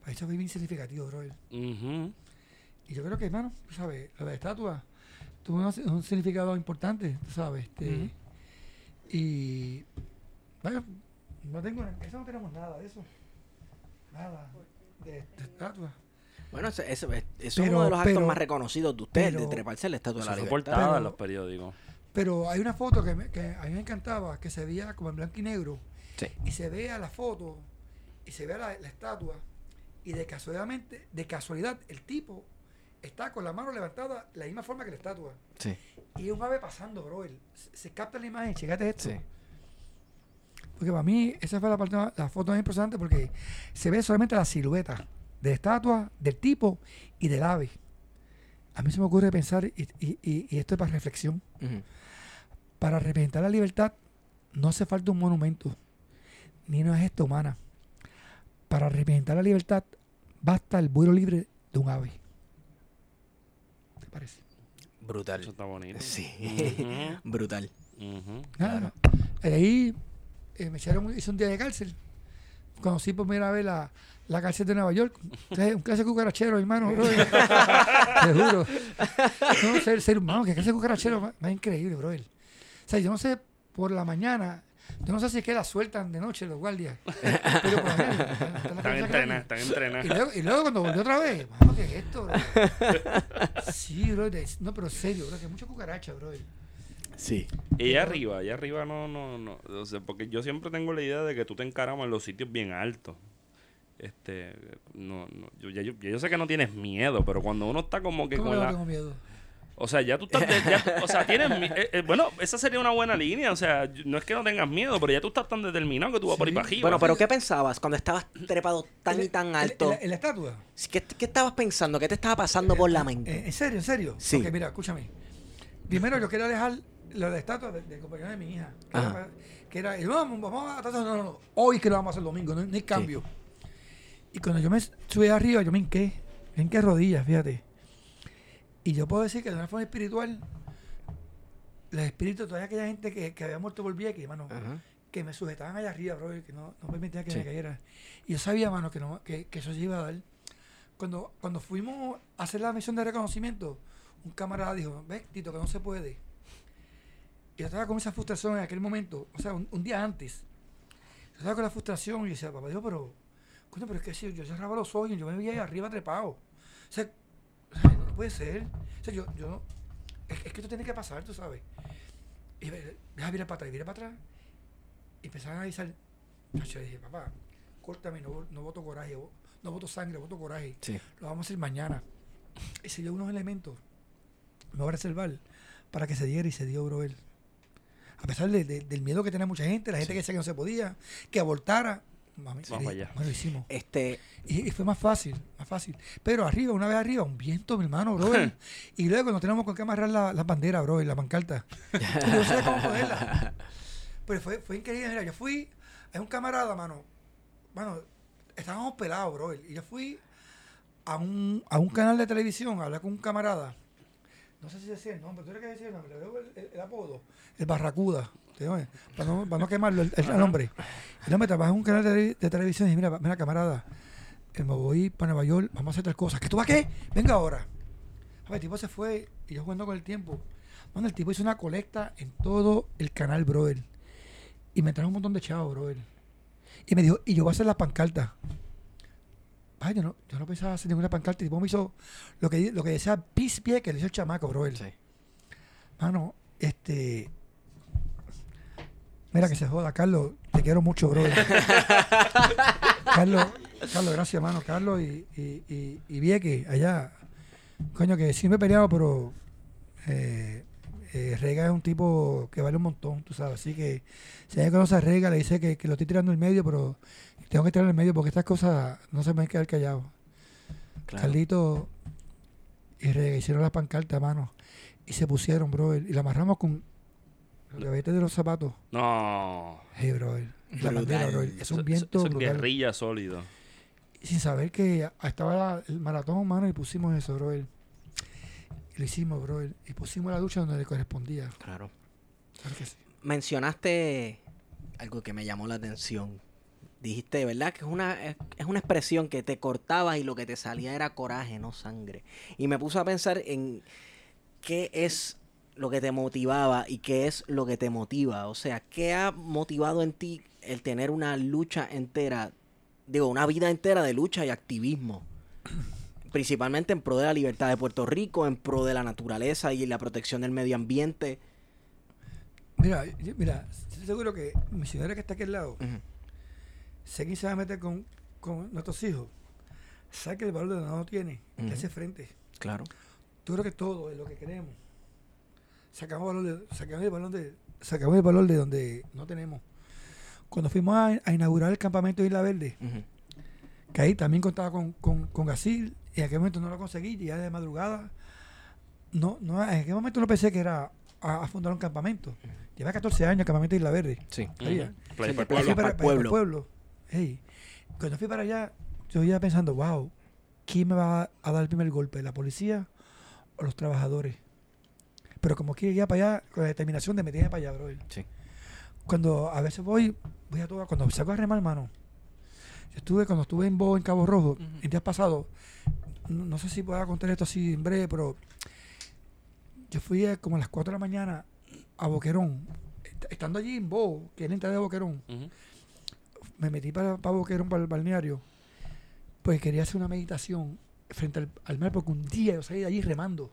Para esto fue bien significativo, bro. Y yo creo que, hermano, tú sabes, lo de la estatua tuvo un, un significado importante, tú sabes. Este. Y. Bueno, no tengo. Eso no tenemos nada de eso. Nada de, de estatua. Bueno, eso, eso- eso es uno de los actos pero- más reconocidos de usted, de treparse la Estatua de la Libertad. en los periódicos. Pero hay una foto que, me- que a mí me encantaba, que se veía como en blanco y negro. Sí. Y se vea la foto, y se vea la, la estatua. Y de casualmente, de casualidad, el tipo está con la mano levantada, la misma forma que la estatua. Sí. Y un ave pasando, bro. Se, se capta la imagen, checate esto. Sí. Porque para mí esa fue la, parte, la foto más impresionante porque se ve solamente la silueta de la estatua, del tipo y del ave. A mí se me ocurre pensar, y, y- y- y esto es para reflexión, para representar la libertad no hace falta un monumento, ni una gesta humana. Para representar la libertad basta el vuelo libre de un ave. ¿Te parece? Brutal. Eso está bonito. Sí. Brutal. Nada. Ahí eh, me echaron, hice un día de cárcel. Conocí por primera vez la, la cárcel de Nueva York. Entonces, un clase de cucarachero, hermano. bro. Te juro. No, ser, ser humano, que clase cucarachero más, más increíble, bro. O sea, yo no sé, por la mañana, yo no sé si es que la sueltan de noche los guardias. Pero Están entrenadas, están Y entrenadas. luego, y luego cuando volvió otra vez, mano, ¿qué es esto, bro? Sí, bro. No, pero serio, bro, que mucha cucaracha, bro. Sí. Y allá arriba, allá arriba no, no, no. O sea, porque yo siempre tengo la idea de que tú te encaramas en los sitios bien altos. Este, no, no, yo, ya, yo, yo sé que no tienes miedo, pero cuando uno está como que ¿Cómo con que no la... tengo miedo? O sea, ya tú estás... de- ya- o sea, tienes... eh, eh, bueno, esa sería una buena línea. O sea, no es que no tengas miedo, pero ya tú estás tan determinado que tú vas por ahí Sí. para arriba. Bueno, pero ¿qué pensabas cuando estabas trepado tan y tan ¿En- alto? ¿En, la, estatua? ¿Qué, qué estabas pensando? ¿Qué te estaba pasando por la Eh, mente? ¿En serio, en serio? Sí. Ok, mira, escúchame. Primero yo quería dejar lo de la estatua del del compañero de mi hija. Que Ajá. era, que era, y vamos, vamos a no, no, no. Hoy que lo vamos a hacer domingo, no, no hay cambio. Y cuando yo me subí arriba, yo me hinqué. Me hinqué rodillas, fíjate. Y yo puedo decir que de una forma espiritual, los espíritus, toda aquella gente que, que había muerto por Vieques, hermano, Ajá. que me sujetaban allá arriba, bro, que no, no permitía que Sí. me cayera. Y yo sabía, mano, que, no, que, que eso se iba a dar. Cuando, cuando fuimos a hacer la misión de reconocimiento, un camarada dijo, ves, Tito, que no se puede. Y yo estaba con esa frustración en aquel momento, o sea, un, un día antes. Yo estaba con la frustración y decía, papá Dios, pero, coño, pero es que si yo cerraba los ojos y yo me veía ahí arriba trepado. O sea, no, puede ser. O sea, yo, yo no, es, es que esto tiene que pasar, tú sabes. Y deja virar para atrás, y virar para atrás. Y empezaron a avisar. Yo dije, papá, córtame, no, no voto coraje, no voto sangre, voto coraje. Sí. Lo vamos a hacer mañana. Y se dio unos elementos. Me voy a reservar para que se diera y se dio, bro. él. A pesar de- de- del miedo que tenía mucha gente, la gente que decía que no se podía, que abortara. Mami, Vamos allá. Bueno, lo hicimos. Este, Y, y fue más fácil, más fácil. Pero arriba, una vez arriba, un viento, mi hermano, bro. y luego nos tenemos con que amarrar la- las banderas, bro, y la pancarta. Y yo no sé cómo ponerla. Pero fue, fue increíble. Mira, yo fui, es un camarada, mano. Mano, estábamos pelados, bro. Y yo fui a un, a un canal de televisión a hablar con un camarada. No sé si decía el nombre, ¿tú eres que decía el nombre? Le veo el, el- el apodo. El Barracuda. ¿Te oye? Para no, para no quemarlo el, el- el nombre. El hombre trabaja en un canal de, de televisión y dice, mira, mira, camarada, eh, me voy para Nueva York, vamos a hacer tal cosa. ¿Que tú vas qué? Venga ahora. A ver, el tipo se fue y yo jugando con el tiempo. Mano, el tipo hizo una colecta en todo el canal, brother. Y me trajo un montón de chavos, brother. Y me dijo, y yo voy a hacer la pancarta. Ay, yo no, yo no pensaba hacer ninguna pancarta. Y el tipo me hizo lo que, lo que decía Peace Pie, que le hizo el chamaco, brother. sí. Mano, este. Mira que se joda, Carlos. Te quiero mucho, bro. Carlos, Carlos, gracias, hermano. Carlos y, y, y, y Vieque, allá. Coño, que sí me he peleado, pero. Eh, eh, Rega es un tipo que vale un montón, tú sabes. Así que si alguien conoce a Rega, le dice que, que lo estoy tirando en medio, pero tengo que tirarlo en medio porque estas cosas no se me pueden quedar callados. Claro. Carlito y Rega hicieron la pancarta, mano. Y se pusieron, bro. Y la amarramos con los gavetes de los zapatos. No. Hey, bro. La bandera, bro. Es un viento es guerrilla sólido. Sin saber que estaba la- el maratón, mano, y pusimos eso, bro. Lo hicimos, bro. Y pusimos la ducha donde le correspondía. Claro. Claro que sí. Mencionaste algo que me llamó la atención. Dijiste, ¿verdad? Que es una, es, es una expresión que te cortabas y lo que te salía era coraje, no sangre. Y me puse a pensar en qué es lo que te motivaba y qué es lo que te motiva. O sea, ¿qué ha motivado en ti el tener una lucha entera, digo, una vida entera de lucha y activismo? Principalmente en pro de la libertad de Puerto Rico, en pro de la naturaleza y la protección del medio ambiente. Mira, yo- mira, estoy seguro que mi señora que está aquí al lado, sé que se va a meter con, con nuestros hijos. Sabe que el valor de donde no tiene, que hace frente. Claro. Yo creo que todo es lo que queremos. Sacamos, valor de, sacamos, el valor de, sacamos el valor de donde no tenemos. Cuando fuimos a, a inaugurar el campamento de Isla Verde, que ahí también contaba con, con, con Gasil, y en aquel momento no lo conseguí, ya de madrugada. No, no, en aquel momento no pensé que era a, a fundar un campamento. Lleva 14 años el campamento de Isla Verde. Sí. Para playa para para, el para el pueblo. pueblo. Hey, cuando fui para allá, yo iba pensando, wow, ¿quién me va a dar el primer golpe? ¿La policía o los trabajadores? Pero como que iba para allá con la determinación de meterme para allá, bro. Sí. Cuando a veces voy, voy a todo, cuando salgo a remar, hermano. Yo estuve, cuando estuve en Bo, en Cabo Rojo, el día pasado, no, no sé si pueda contar esto así en breve, pero yo fui a como a las 4 de la mañana a Boquerón. Est- Estando allí en Bo, que es la entrada de Boquerón, me metí para, para Boquerón, para el balneario, pues quería hacer una meditación frente al, al mar, porque un día yo salí de allí remando.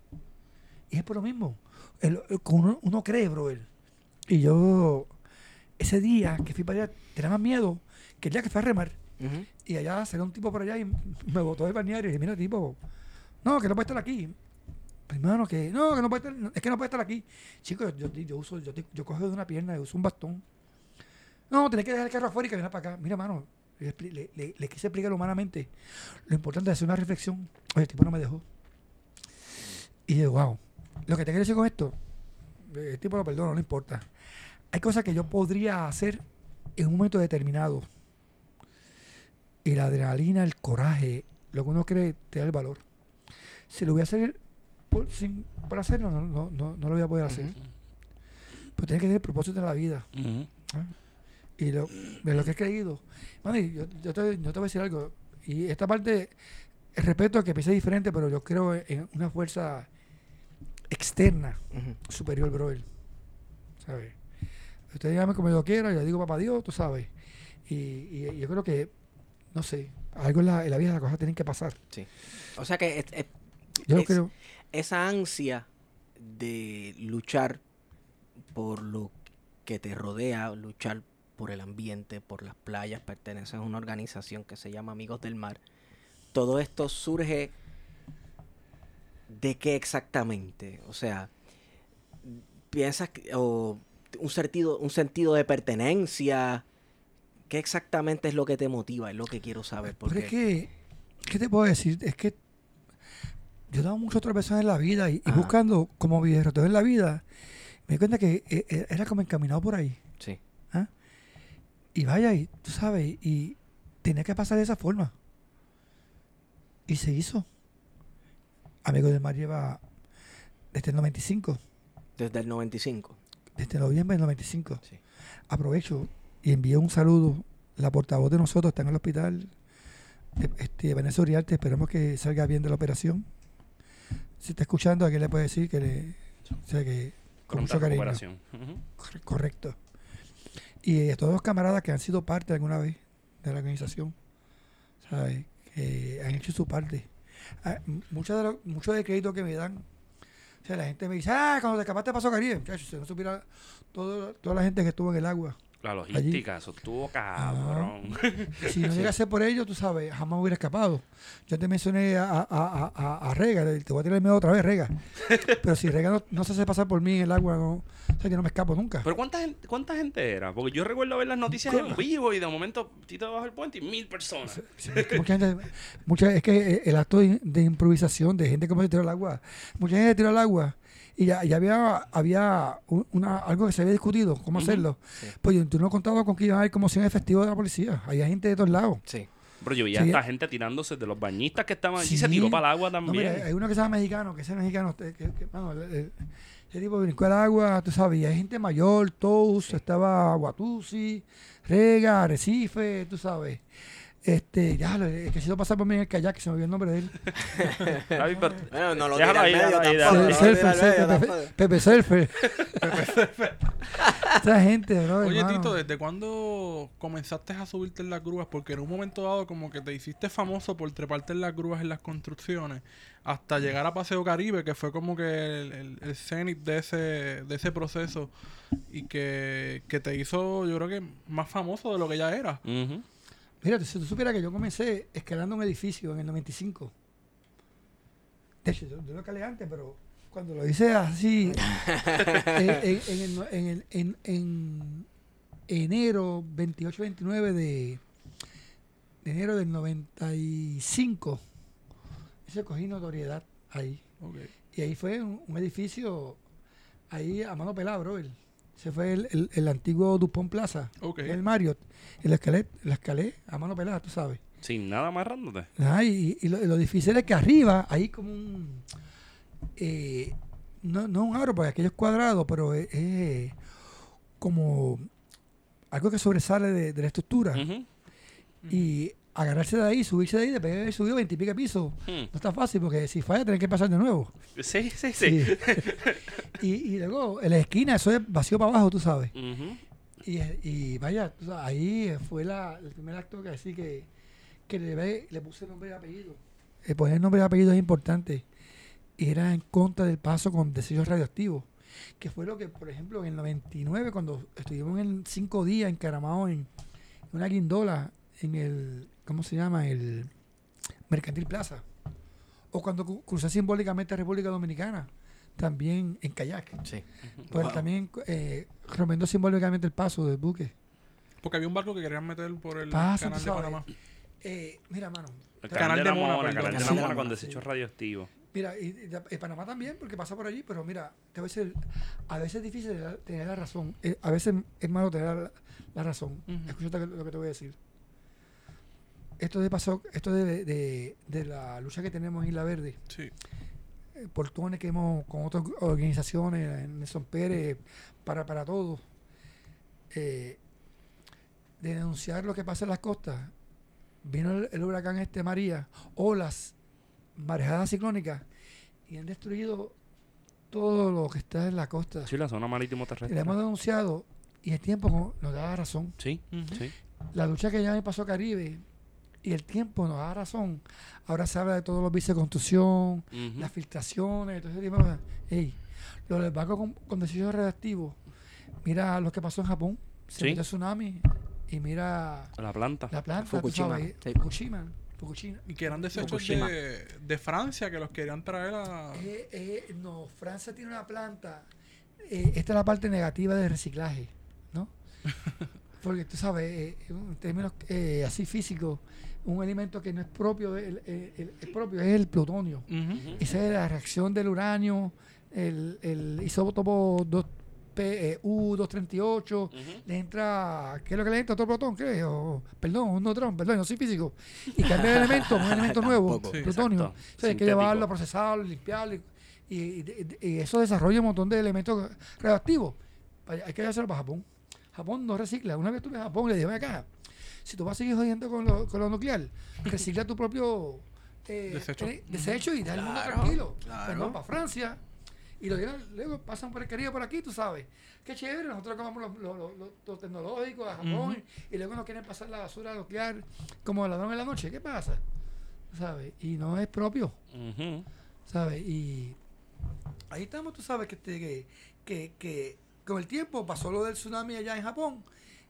Y es por lo mismo. El- el- uno, uno cree, bro. Y yo, ese día que fui para allá, tenía más miedo que el día que fui a remar. Y allá salió un tipo por allá y me botó del balneario. Y dije, mira, tipo, no, que no puede estar aquí. Hermano, que no, que no puede estar, es que no puede estar aquí. Chicos, yo, yo, yo uso, yo, yo cojo de una pierna y uso un bastón. No, tenés que dejar el carro afuera y caminar para acá. Mira, mano, le, le- le- le quise explicar humanamente lo importante de hacer una reflexión. Oye, el tipo no me dejó. Y dije, wow. Lo que te quiero decir con esto, eh, el tipo lo perdono, no importa. Hay cosas que yo podría hacer en un momento determinado. Y la adrenalina, el coraje, lo que uno cree, te da el valor. Si lo voy a hacer por, sin, por hacerlo, no, no, no, no lo voy a poder hacer. Pues tiene que tener propósito en la vida. Ujú. Y lo, de lo que he creído. Mano, y yo, yo te, yo te voy a decir algo. Y esta parte, el respeto a que piense diferente, pero yo creo en una fuerza externa superior, brother. ¿Sabes? Usted dígame como yo quiera, yo digo papá Dios, tú sabes. Y, y yo creo que, no sé, algo en la, en la vida las cosas tienen que pasar. O sea que es- es- Yo Es- creo. esa ansia de luchar por lo que te rodea, luchar por el ambiente, por las playas, perteneces a una organización que se llama Amigos del Mar. Todo esto surge de qué exactamente? O sea, piensas que- o un sentido un sentido de pertenencia, ¿qué exactamente es lo que te motiva? Es lo que quiero saber Pero porque es que, ¿qué te puedo decir? Es que yo he dado muchas otras veces en la vida y, y buscando como derrotero en la vida, me di cuenta que eh, eh, era como encaminado por ahí. sí. Y vaya, y tú sabes, y tenía que pasar de esa forma. Y se hizo. Amigo del Mar lleva desde el 95, Desde el 95. desde noviembre del 95. Sí. Aprovecho y envío un saludo. La portavoz de nosotros está en el hospital. eh, Este, Vanessa Uriarte, esperamos que salga bien de la operación. Si está escuchando, ¿a qué le puede decir? Que le, o sea, que con Pronta mucho cariño. Correcto. Y a todos los camaradas que han sido parte alguna vez de la organización, ¿sabes? Que han hecho su parte. Ah, Mucho, de lo- mucho del crédito que me dan, o sea, la gente me dice, ah, cuando te escapaste pasó Caribe, muchachos, si no supiera toda la gente que estuvo en el agua. La logística, eso estuvo cabrón. Si no llega a ser por ello, tú sabes, jamás hubiera escapado. Yo te mencioné a, a, a, Rega, te voy a tirar el miedo otra vez, Rega. Pero si Rega no, no se hace pasar por mí en el agua, no, o sea, yo no me escapo nunca. Pero ¿cuánta gente, ¿cuánta gente era? Porque yo recuerdo ver las noticias en vivo y de momento Tito bajo el puente y mil personas. Sí, es que mucha gente, mucha- es que eh, el acto de, de improvisación de gente como se tiró al agua, mucha gente se tiró al agua y ya, ya había, había un- una, algo que se había discutido, cómo Ujú. hacerlo. Sí. Pues tú no contabas con que iba a haber como 100 efectivos de la policía. Había gente de todos lados. Sí. Pero yo veía Sí. a esta gente tirándose de los bañistas que estaban allí Sí. se tiró para el agua No, también. mira, hay uno que se llama mexicano, que ese mexicano, este, que, que, mano, el- el- ese tipo brincó al agua, tú sabes, y hay gente mayor, Tous, estaba Guatusi, Rega, Arrecife, tú sabes. Este, ya, lo- el que se hizo pasar por mí en el kayak, que se me olvidó el nombre de él. Bueno, no lo ahí, medio tampoco. lo Surfer. Pepe, Pepe Surfer. Esa gente, bro. Oye, hermano. Tito, ¿desde cuándo comenzaste a subirte en las grúas? Porque en un momento dado como que te hiciste famoso por treparte en las grúas en las construcciones hasta llegar a Paseo Caribe, que fue como que el, el, el cenit de ese, de ese proceso y que, que te hizo, yo creo que, más famoso de lo que ya era. Ujú. Mira, si tú supieras que yo comencé escalando un edificio en el 95. De hecho, yo, yo lo escalé antes, pero cuando lo hice así, en, en- en el en el- en- en enero 28-29 de, de enero del 95, ese cogí notoriedad ahí. Ok. Y ahí fue un, un edificio ahí a mano pelada, bro. El- Ese fue el, el- el antiguo Dupont Plaza, Ok. que es el Marriott. El escalé, la escalé a mano pelada, tú sabes. Sin nada amarrándote. Ah, y, y lo, y lo difícil es que arriba hay como un... eh, no, no un aro, porque aquello es cuadrado, pero es, es como algo que sobresale de, de la estructura. Y agarrarse de ahí, subirse de ahí, después de haber subido 20 y pico pisos, Hmm. no está fácil, porque si falla, tenés que pasar de nuevo. Sí, sí, sí. Sí. y, y luego, en la esquina, eso es vacío para abajo, tú sabes. Y, y vaya, tú sabes, ahí fue la, el primer acto que así que, que le, le puse nombre y apellido. El poner nombre y apellido es importante. Era en contra del paso con desechos radioactivos. Que fue lo que, por ejemplo, en el 99, cuando estuvimos en cinco días encaramados en una guindola en el, ¿cómo se llama? El Mercantil Plaza. O cuando cu- crucé simbólicamente a República Dominicana, también en kayak. Sí. Pues Wow. también eh, rompiendo simbólicamente el paso del buque. Porque había un barco que querían meter por el canal de sabes. Panamá. Eh, mira, mano. El Canal canal de Mona, Mona, canal de Mona con desechos sí. radioactivos. Mira, y, y- y Panamá también, porque pasa por allí, pero mira, te voy a decir, a veces es difícil tener- la razón. eh, a veces es malo tener la, la razón. Ujú. Escúchate lo que te voy a decir. Esto de pasó, esto de, de- de la lucha que tenemos en Isla Verde, Sí. Portones que hemos con otras organizaciones, en Nelson Pérez, para, para todos, eh, de denunciar lo que pasa en las costas. Vino el, el huracán este María, olas, marejadas ciclónicas, y han destruido todo lo que está en la costa. Sí, la zona marítimo Y terrestre. le hemos denunciado, y el tiempo no- nos da razón. Sí, sí. La lucha que ya me pasó Caribe, y el tiempo nos da razón. Ahora se habla de todos los vicios de construcción, las filtraciones, todo ese tipo de cosas. Ey, lo del barco con, con desechos radioactivos, mira lo que pasó en Japón, se Sí. metió tsunami y mira La planta. la planta, Fukushima, sabes, sí. Fukushima, Fukushima. Y que eran desechos de, de Francia que los querían traer a... Eh, eh, no, Francia tiene una planta, eh, esta es la parte negativa del reciclaje, ¿no? Porque tú sabes, eh, en términos eh, así físicos, un elemento que no es propio, el, el- el- el propio es el plutonio. Esa es la reacción del uranio, el, el isótopo 2 P, eh, U238, Ujú. le entra, ¿qué es lo que le entra? ¿Otro protón? ¿Qué? O, perdón, un neutrón, perdón, no soy físico. Y cambia de elemento, un elemento nuevo. Sí. plutonio. O sea, hay que llevarlo, procesarlo, limpiarlo. Y, y- y- y eso desarrolla un montón de elementos radioactivos. Hay que hacerlo para Japón. Japón no recicla. Una vez estuve en Japón, le dije, "Ven acá, si tú vas a seguir jodiendo con lo, con lo nuclear, recicla tu propio eh, Desecho. eh, desecho y da el mundo Claro, tranquilo. claro. Pero para Francia. Y lo llevan- luego pasan por el Caribe por aquí, tú sabes. Qué chévere, nosotros comamos lo, lo, lo- lo- lo tecnológico a Japón y luego nos quieren pasar la basura nuclear como ladrón en la noche. ¿Qué pasa? ¿Sabes? Y no es propio. ¿sabes? Y ahí estamos, tú sabes, que, este, que, que, que con el tiempo pasó lo del tsunami allá en Japón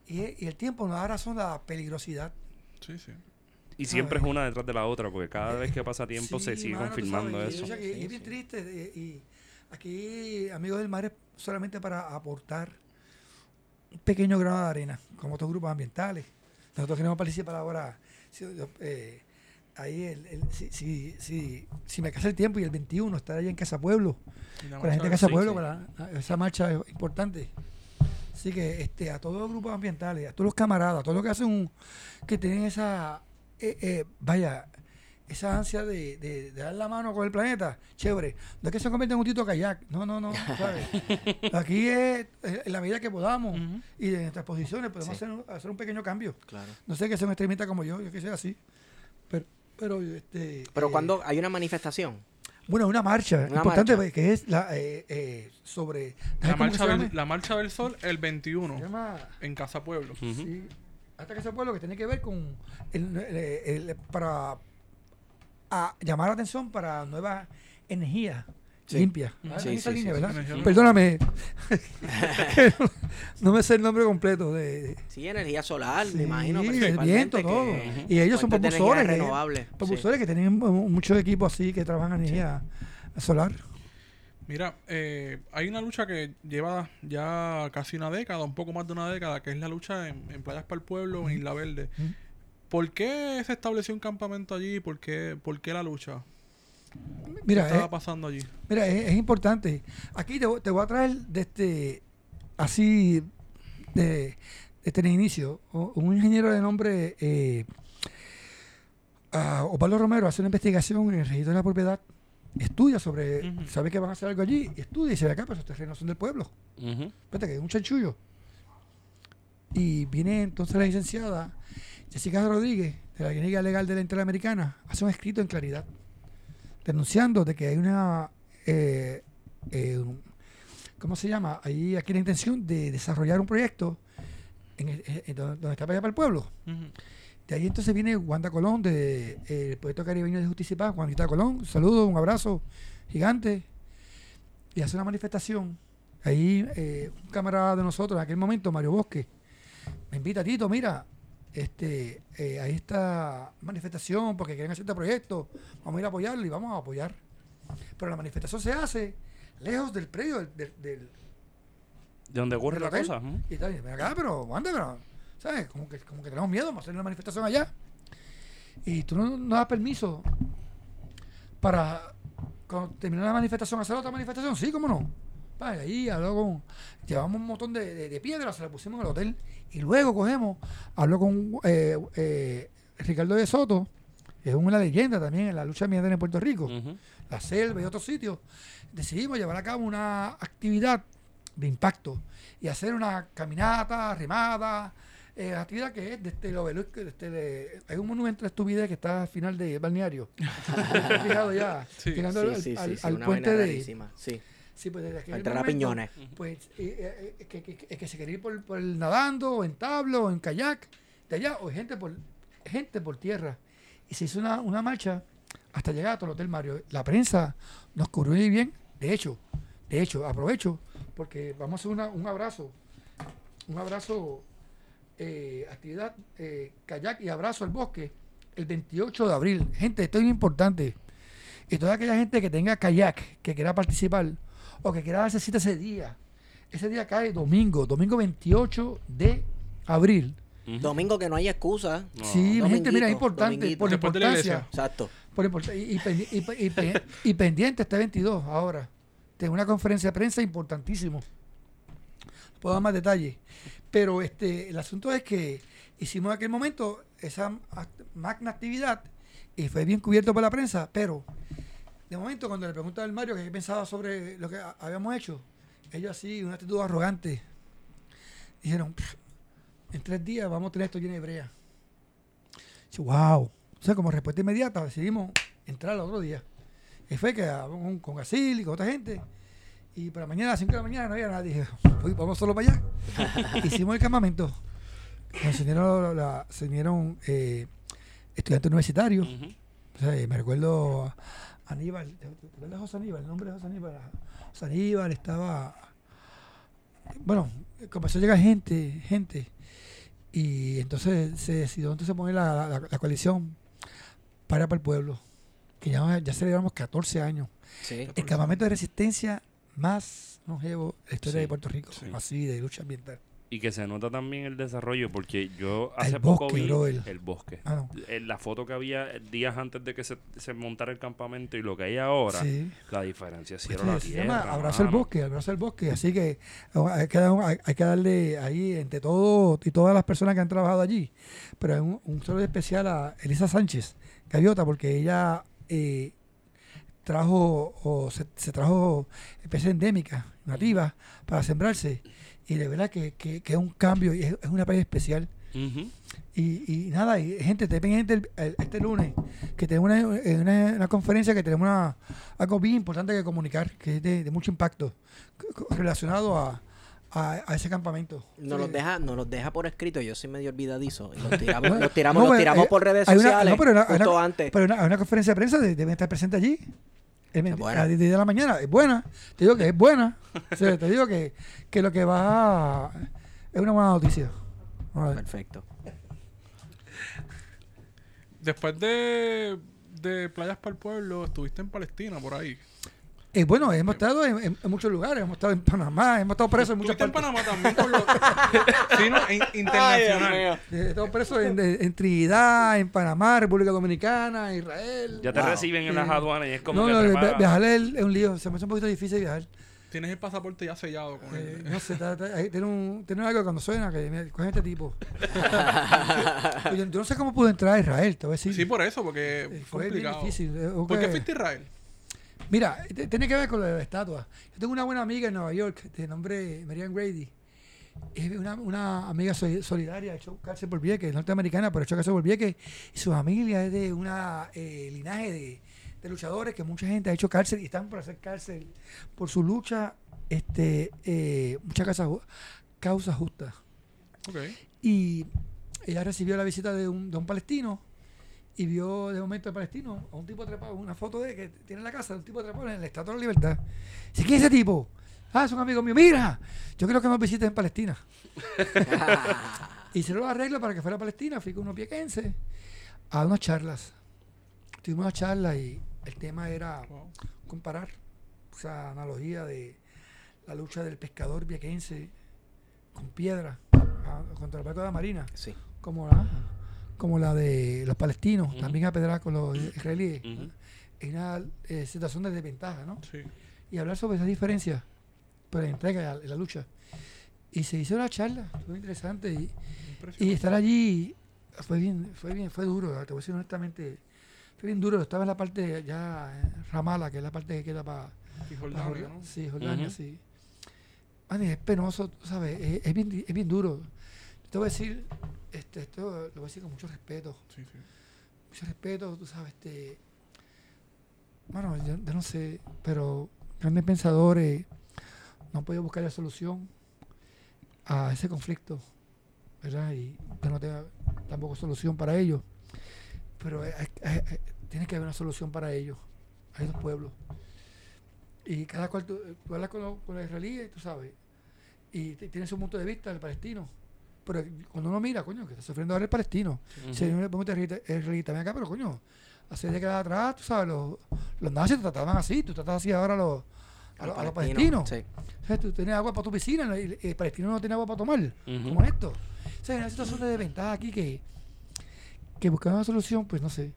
y, y el tiempo nos da razón la peligrosidad. Sí, sí. Y siempre es una detrás de la otra, porque cada vez que pasa tiempo Sí, se sigue mano, confirmando sabes, y eso. o sea que Sí, es bien sí. triste eh, y aquí, amigos del mar, es solamente para aportar un pequeño grano de arena, como otros grupos ambientales. Nosotros queremos participar ahora. si- eh, ahí, el, el- si, si, si, si me casa el tiempo y el 21 estar allá en Casa Pueblo, Y con la gente de Casa sí, Pueblo, la- esa marcha es importante. Así que este, a todos los grupos ambientales, a todos los camaradas, a todos los que hacen un, que tienen esa, eh, eh, vaya, esa ansia de, de- de dar la mano con el planeta, chévere. No es que se convierta en un tito kayak, no, no, no, ¿sabes? Aquí es eh, en la medida que podamos y de nuestras posiciones podemos Sí. hacer, un- hacer un pequeño cambio. Claro. No sé que sea un extremista como yo, yo que sea así, pero, pero este... Pero eh, cuando hay una manifestación, Bueno, una marcha Una importante marcha. que es la eh, eh, sobre... La ¿cómo que marcha, del, llama? la marcha del Sol el Se 21 llama... en Casa Pueblo. Sí, hasta ese pueblo que tiene que ver con el, el- el- para a llamar la atención para nuevas energías Sí. limpias. Sí, Ah, en sí, esa sí, línea, sí, limpia. Perdóname. no me sé el nombre completo de, sí, energía solar, Sí, me imagino. el viento, todo. Y ellos son propulsores. energía que- renovable. sí. propulsores que tienen mu- muchos equipos así que trabajan en energía solar. Mira, eh, hay una lucha que lleva ya casi una década, un poco más de una década, que es la lucha en, en Playas para el Pueblo, en Isla Verde. ¿Por qué se estableció un campamento allí? ¿Por qué, por qué la lucha? ¿Qué Mira, estaba eh, pasando allí? Mira, es, es importante. Aquí te, voy- te voy a traer de este, así, de, este inicio, un ingeniero de nombre eh, Osvaldo Romero hace una investigación en el registro de la propiedad estudia sobre, sabe que van a hacer algo allí, y estudia y se ve acá, pero esos terrenos son del pueblo. Espérate, que es un chanchullo. Y viene entonces la licenciada Jessica Rodríguez, de la Clínica Legal de la Interamericana, hace un escrito en claridad, denunciando de que hay una, eh, eh, ¿cómo se llama? Hay aquí la intención de desarrollar un proyecto en en donde, donde está para allá para el pueblo. De ahí entonces viene Wanda Colón, de, eh, el proyecto caribeño de Justicia y Paz, Juanita Colón, un saludo, un abrazo gigante, y hace una manifestación. Ahí eh, un camarada de nosotros en aquel momento, Mario Bosque, me invita, Tito, mira, este, eh, ahí está manifestación porque quieren hacer este proyecto, vamos a ir a apoyarlo y vamos a apoyar. Pero la manifestación se hace lejos del predio del, del- del- De donde ocurre del la hotel. cosa. ujú. y tal, acá, pero Wanda, pero, ¿sabes? Como que, como que tenemos miedo, vamos a hacer una manifestación allá. Y tú no, no das permiso para, cuando termine la manifestación, hacer otra manifestación. Sí, cómo no. Vale, ahí habló con, llevamos un montón de, de, de piedras, se las pusimos en el hotel. Y luego cogemos, habló con eh, eh, Ricardo de Soto, que es una leyenda también en la lucha ambiental en Puerto Rico la selva y otros sitios, decidimos llevar a cabo una actividad de impacto y hacer una caminata, remada, eh, actividad que es desde el obelisco, desde de- hay un monumento de estupidez que está al final de balneario. ¿Has fijado ya? Sí. Llegando Sí, al, sí, al- sí, sí, al una puente vaina de... rarísima, Sí, Sí, pues desde aquel momento. Pues eh, eh, que, que- que- que se quería ir por, por el nadando, o en tablo, o en kayak, de allá, o gente por, gente por tierra. Y se hizo una, una marcha hasta llegar hasta el Hotel Mario. La prensa nos cubrió muy bien. De hecho, de hecho, aprovecho, porque vamos a hacer una- un abrazo, un abrazo, eh, actividad, eh, kayak y abrazo al bosque, el 28 de abril. Gente, esto es muy importante. Y toda aquella gente que tenga kayak, que quiera participar, o que quiera darse cita ese día, ese día cae domingo, domingo 28 de abril. Domingo que no hay excusa. No. Sí, mi gente, mira, es importante, dominguito. por la Después de la importancia. Exacto. por import- y, y y y pe- y pendiente este 22 ahora. Tengo una conferencia de prensa importantísimo. No Puedo dar más detalles. Pero este, el asunto es que hicimos en aquel momento esa magna actividad y fue bien cubierto por la prensa, pero de momento cuando le pregunto al Mario qué pensaba sobre lo que ha- habíamos hecho, ellos así, una actitud arrogante, dijeron, "Pff, en tres días vamos a tener esto lleno de brea. Dice, wow. O sea, como respuesta inmediata decidimos entrar al otro día. Y fue que con, con Gasil y con otra gente. Y para mañana a las 5 de la mañana no había nadie. Dije, "Uy, vamos solo para allá. Hicimos el campamento. Nos la- se vinieron eh, estudiantes universitarios. Ujú. O sea, me recuerdo Aníbal. ¿Te te acuerdas de José Aníbal? El nombre de José Aníbal. José Aníbal estaba. Bueno, comenzó a llegar gente, gente. Y entonces se decidió entonces poner la, la- la coalición para para el pueblo. Que ya, ya celebramos 14 años. Sí. El campamento de resistencia más longevo de la historia Sí, de Puerto Rico. sí. Así, de lucha ambiental. Y que se nota también el desarrollo, porque yo El hace poco bosque, vi el bosque. Ah, no. Eh, La foto que había días antes de que se, se montara el campamento y lo que hay ahora, Sí. la diferencia es Pues la tierra. al mano. Bosque, Abrazo al Bosque. Así que hay que, dar un- hay, hay que darle ahí entre todos y todas las personas que han trabajado allí. Pero hay un, un saludo especial a Elisa Sánchez, Gaviota, porque ella eh, trajo o se, se trajo especies endémicas, nativas, para sembrarse. Y de verdad que, que- que es un cambio y es, es una país especial. Y, y nada, y gente, te el- el- este lunes, que tenemos una, una- una conferencia que tenemos una, algo bien importante que comunicar, que es de, de mucho impacto, relacionado a, a, a ese campamento. Nos los Eh, deja, nos los deja por escrito. Yo soy medio olvidadizo. Y los tiramos, los tiramos, no, los pero tiramos hay- por redes hay una- sociales. no, pero una- justo una- antes. Pero una, una conferencia de prensa de- deben estar presentes allí. Es buena. A las 10 de la mañana. Es buena. Te digo que es buena. O sea, te digo que, que lo que va a- es una buena noticia. Perfecto. Después de, de Playas para el Pueblo, estuviste en Palestina, por ahí. Eh, bueno, hemos estado en, en- en muchos lugares. Hemos estado en Panamá, hemos estado presos en muchas Estuviste en partes. Panamá también por lo... sí, no, in- internacional. Eh, Estamos presos en, en Trinidad, en Panamá, República Dominicana, Israel. Ya te Wow. reciben en las aduanas y es como no, que no, te viajar es, es un lío. Se me hace un poquito difícil viajar. Tienes el pasaporte ya sellado con Eh, él. no sé, tiene, un, tiene algo que cuando suena que me coge este tipo. Oye, yo no sé cómo pude entrar a Israel, te voy a decir. Sí, por eso, porque Eh, fue bien complicado. difícil. eh, ¿Por qué fuiste a Israel? Mira, tiene que ver con la estatua. Yo tengo una buena amiga en Nueva York, de nombre Marianne Grady. Es una, una amiga sol- solidaria, ha hecho cárcel por Vieques, norteamericana, pero ha hecho cárcel por Vieques. Y su familia es de una eh, linaje de, de luchadores que mucha gente ha hecho cárcel y están por hacer cárcel por su lucha, este, eh, muchas causas causas justas. Ok. Y ella recibió la visita de un, de un palestino y vio de momento al palestino a un tipo trepado, una foto de que tiene en la casa, un tipo trepado en el Estatua de la Libertad. Dice, ¿quién es ese tipo? Ah, es un amigo mío. Mira, yo quiero que nos visites en Palestina. y se lo arreglo para que fuera a Palestina. Fui con unos piequenses a unas charlas. Tuvimos una charla y el tema era comparar esa analogía de la lucha del pescador viequense con piedra ah, contra el barco de la marina, Sí. como la, como la de los palestinos, Ujú. también a pedrar con los israelíes. Ujú. Es una eh, situación de desventaja, ¿no? Sí. Y hablar sobre esa diferencia, pero en entrega en la lucha. Y se hizo la charla, fue interesante. Y, y estar allí fue bien, fue bien, fue duro, te voy a decir honestamente, fue bien duro. Estaba en la parte ya Ramala, que es la parte que queda para Y Jordania, ¿no? Sí, Jordania, Ujú. sí. Mani, es penoso, tú sabes, es, es bien, es bien duro. Te voy a decir, este, esto lo voy a decir con mucho respeto, Sí, sí. mucho respeto, tú sabes, este, bueno, yo, yo no sé, pero grandes pensadores no han podido buscar la solución a ese conflicto, ¿verdad? Y yo no tengo tampoco solución para ello, pero hay- hay- hay- tiene que haber una solución para ellos, hay dos pueblos. Y cada cual, tú, tú hablas con, los- con los israelíes, tú sabes, y t- tiene su punto de vista, el palestino. Pero cuando uno mira, coño, que está sufriendo ahora el palestino, Ujú. si uno le ven acá, pero coño, hace décadas atrás, tú sabes, los, los nazis te trataban así, tú tratas así ahora a los, a los, a los palestinos. Sí. O sea, tú tienes agua para tu piscina y el, el palestino no tiene agua para tomar, Ujú. como esto. O sea, hay una situación de desventaja aquí que, que buscando una solución, pues no sé.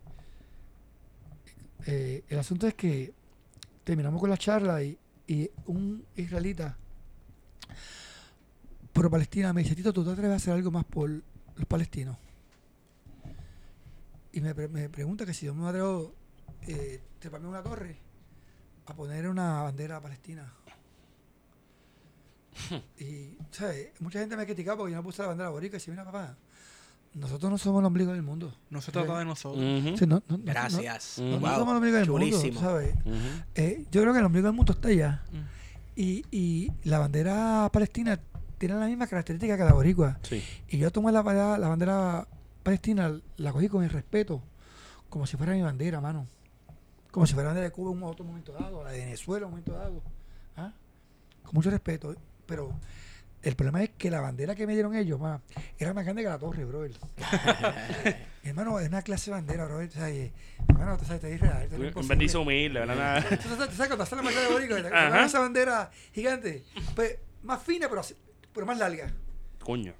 Eh, el asunto es que terminamos con la charla y, y un israelita pro Palestina me dice, Tito, ¿tú te atreves a hacer algo más por los palestinos? Y me, pre- me pregunta que si yo me atrevo eh, treparme una torre a poner una bandera palestina. y, ¿sabes? Mucha gente me ha criticado porque yo no puse la bandera boricua y dice, mira, papá, nosotros no somos el ombligo del mundo. No se trata de nosotros. Ujú. O sea, no- no- no- Gracias. No, no Ujú. somos el Wow. ombligo del Chulísimo. mundo, ¿sabes? Ujú. Eh, yo creo que el ombligo del mundo está allá. Mm. Y, y la bandera palestina tiene la misma característica que la boricua. Sí. Y yo tomé la, bandera- la bandera palestina, la cogí con el respeto, como si fuera mi bandera, mano. Como si fuera la bandera de Cuba en un otro momento dado, la de Venezuela en un momento dado. ¿Ah? Con mucho respeto. Pero el problema es que la bandera que me dieron ellos, ma, era más grande que la torre, bro. Mi hermano, es una clase de bandera, bro. O sea, y- hermano, tú sabes, te dije Un bendice humilde, ¿verdad? ¿Tú sabes, cuando la bandera de Boricua? Esa bandera gigante, pues más fina, pero, así- pero más larga. Coño.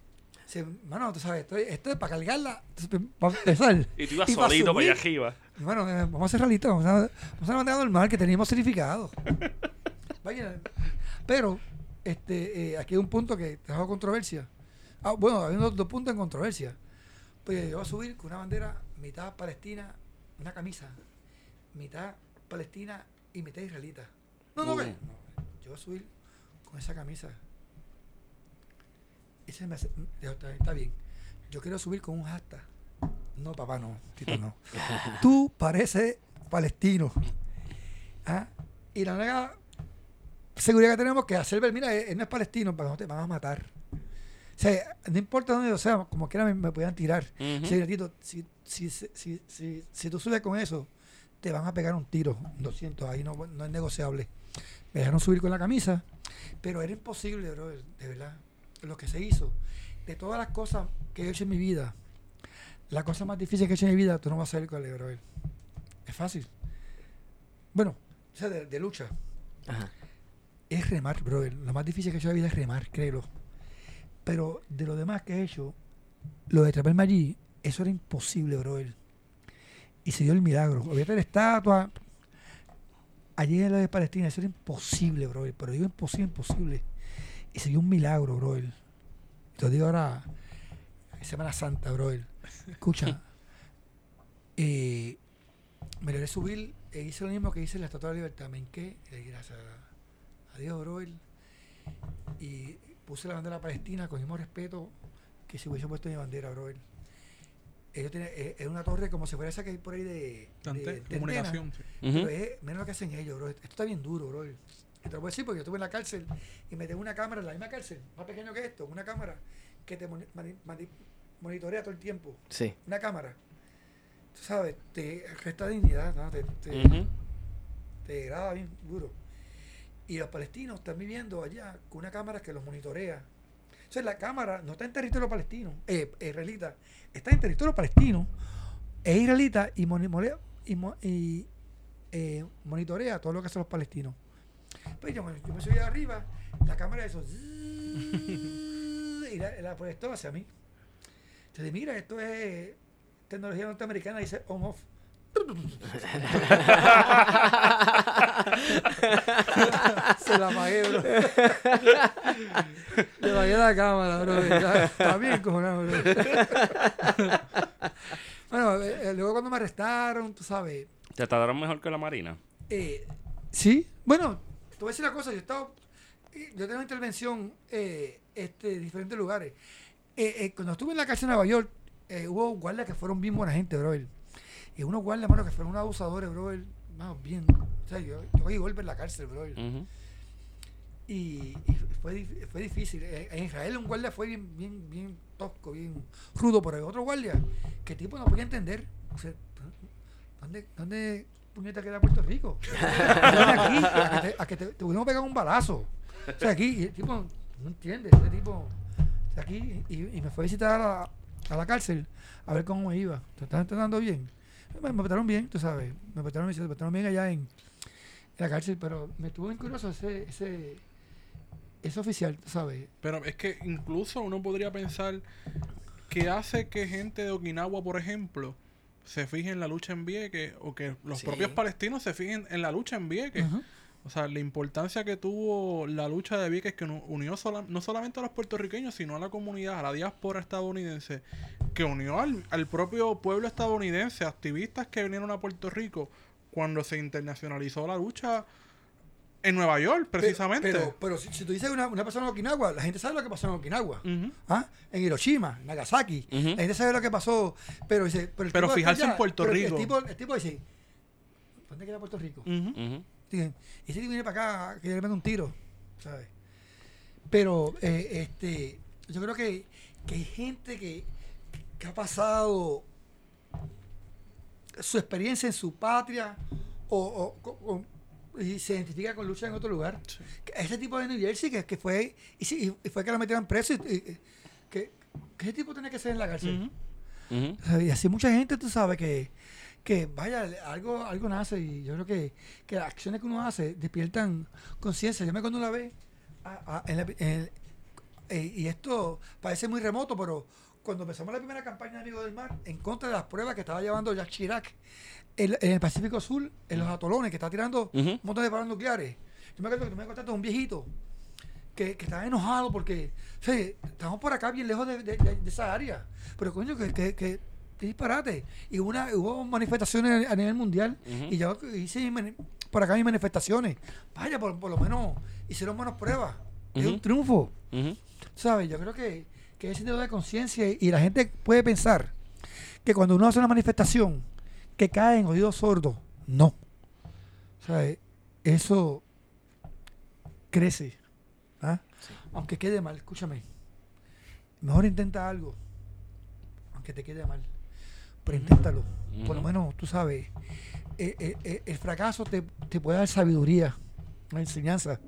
Dice, mano, tú sabes, esto, esto es para cargarla, para empezar. Y tú ibas Y solito para allá arriba. Bueno, eh, vamos a hacer realista, vamos a, vamos a bandera normal que teníamos significado. Vaya, pero este, eh, aquí hay un punto que trajo controversia. Ah, bueno, hay unos dos puntos en controversia. Pues yo voy a subir con una bandera mitad palestina, una camisa, mitad palestina y mitad israelita. No, no, ve. No, yo voy a subir con esa camisa. Ese me hace- ya está, bien. Yo quiero subir con un hashtag. No, papá, no. Tito, no. Tú pareces palestino. ¿Ah? Y la única seguridad que tenemos que hacer ver, mira, él, no es palestino, pero no te van a matar. O sea, no importa dónde yo sea, como quiera me, me puedan tirar. Ujú. Sí, Tito, si, si, si, si, si, si tú subes con eso, te van a pegar un tiro. 200, ahí no, no es negociable. Me dejaron subir con la camisa, pero era imposible, bro, de verdad. Lo que se hizo, de todas las cosas que he hecho en mi vida, la cosa más difícil que he hecho en mi vida, tú no vas a saber cuál es, bro. Es fácil. Bueno, o sea, de, de lucha. Ajá. Es remar, bro. Lo más difícil que he hecho en la vida es remar, créelo. Pero de lo demás que he hecho, lo de treparme allí, eso era imposible, bro. Y se dio el milagro. De la estatua. Allí en la de Palestina, eso era imposible, bro. Pero digo imposible, imposible. Y se dio un milagro, bro. Te lo digo ahora, Semana Santa, bro. Escucha. eh, me logré subir e hice lo mismo que hice en la Estatua de la Libertad. Me enqué, le di gracias a, a Dios, bro. Y puse la bandera palestina con el mismo respeto que si hubiese puesto mi bandera, bro. Ellos tienen, es, es una torre como si fuera esa que hay por ahí de, Tante- de- de comunicación. es menos lo que hacen ellos, bro. Esto está bien duro, bro. Y te lo puedo decir porque yo estuve en la cárcel y me tengo una cámara en la misma cárcel, más pequeño que esto, una cámara que te monitorea todo el tiempo. Sí. Una cámara. Tú sabes, te resta dignidad, ¿no? Te, te, degrada bien duro. Y los palestinos están viviendo allá con una cámara que los monitorea. O sea, la cámara no está en territorio palestino, eh, israelita, está en territorio palestino, es israelita y, moni- mole- y, mo- y, eh, monitorea todo lo que hacen los palestinos. Pues yo, me- yo me subí de arriba, la cámara eso, y la, la proyectó hacia mí. Entonces, mira, esto es tecnología norteamericana, dice on off. Se la apagué, bro. Le apagué la cámara, bro. Ya, Está bien cojonado, bro. Bueno, eh, eh, luego cuando me arrestaron, tú sabes. ¿Te trataron mejor que la Marina? eh, sí, bueno, voy a decir una cosa. Yo he estado. Yo tengo intervención eh, este, en diferentes lugares. Eh, eh, cuando estuve en la cárcel de Nueva York, eh, hubo guardias que fueron bien buena gente, bro. Y unos guardias, mano, que fueron unos abusadores, bro. Más bien. O sea, yo, yo cogí golpe en la cárcel, bro. Ujú. Y, y fue, fue difícil. En Israel un guardia fue bien, bien, bien tosco, bien rudo, pero hay otro guardia que el tipo no podía entender. O sea, ¿dónde, dónde puñeta queda Puerto Rico? Aquí, a que te, a que te, te pudimos pegar un balazo. O sea, aquí, y el tipo no entiende, ese tipo, o sea, aquí, y, y me fue a visitar a la, a la cárcel a ver cómo me iba. ¿Te estás entrenando bien? Me, me trataron bien, tú sabes. Me trataron, me trataron bien allá en, en la cárcel, pero me estuvo bien curioso ese, ese, ese oficial, tú sabes. Pero es que incluso uno podría pensar que hace que gente de Okinawa, por ejemplo, se fije en la lucha en Vieques o que los Sí. propios palestinos se fijen en la lucha en Vieques. O sea, la importancia que tuvo la lucha de Vieques que unió sola- no solamente a los puertorriqueños, sino a la comunidad, a la diáspora estadounidense, que unió al, al propio pueblo estadounidense, activistas que vinieron a Puerto Rico cuando se internacionalizó la lucha en Nueva York, precisamente. Pero, pero, pero si, si tú dices una, una persona en Okinawa, la gente sabe lo que pasó en Okinawa. Ujú. ¿Ah? En Hiroshima, Nagasaki. La gente sabe lo que pasó. Pero, dice, pero, el Pero tipo fijarse en Puerto pero Rico. El tipo, el tipo dice, ¿dónde queda Puerto Rico? Ujú. Ujú. Dicen, ese tipo viene para acá, que le mete un tiro, ¿sabes? Pero, eh, este, yo creo que, que hay gente que, que ha pasado su experiencia en su patria o, o- o- y se identifica con lucha en otro lugar. Ese tipo de New Jersey que, que fue y, sí, y fue que lo metieron preso y, y- que, que ese tipo tenía que ser en la cárcel. Y así mucha gente, tú sabes, que, que vaya, algo, algo nace y yo creo que, que las acciones que uno hace despiertan conciencia. Yo me acuerdo una vez, a- a- en la- en- eh, y esto parece muy remoto, pero cuando empezamos la primera campaña de Amigos del Mar, en contra de las pruebas que estaba llevando Jacques Chirac en, en el Pacífico Sur, en los atolones, que está tirando Ujú. un montón de palos nucleares. Yo me acuerdo que tú me contaste de un viejito que, que estaba enojado porque o sea, estamos por acá bien lejos de, de- de- de esa área. Pero coño, que, que, disparate. Y hubo, una, hubo manifestaciones a nivel mundial Ujú. y yo hice por acá mis manifestaciones. Vaya, por, por lo menos hicieron buenas pruebas. Es un triunfo. ¿Sabes? Yo creo que, que hay sentido de conciencia y la gente puede pensar que cuando uno hace una manifestación que cae en oídos sordos, no. ¿Sabes? Eso crece. ¿ah? Aunque quede mal, escúchame. Mejor intenta algo, aunque te quede mal. Pero inténtalo. Por lo menos, tú sabes, eh, eh, eh, el fracaso te, te puede dar sabiduría, una enseñanza.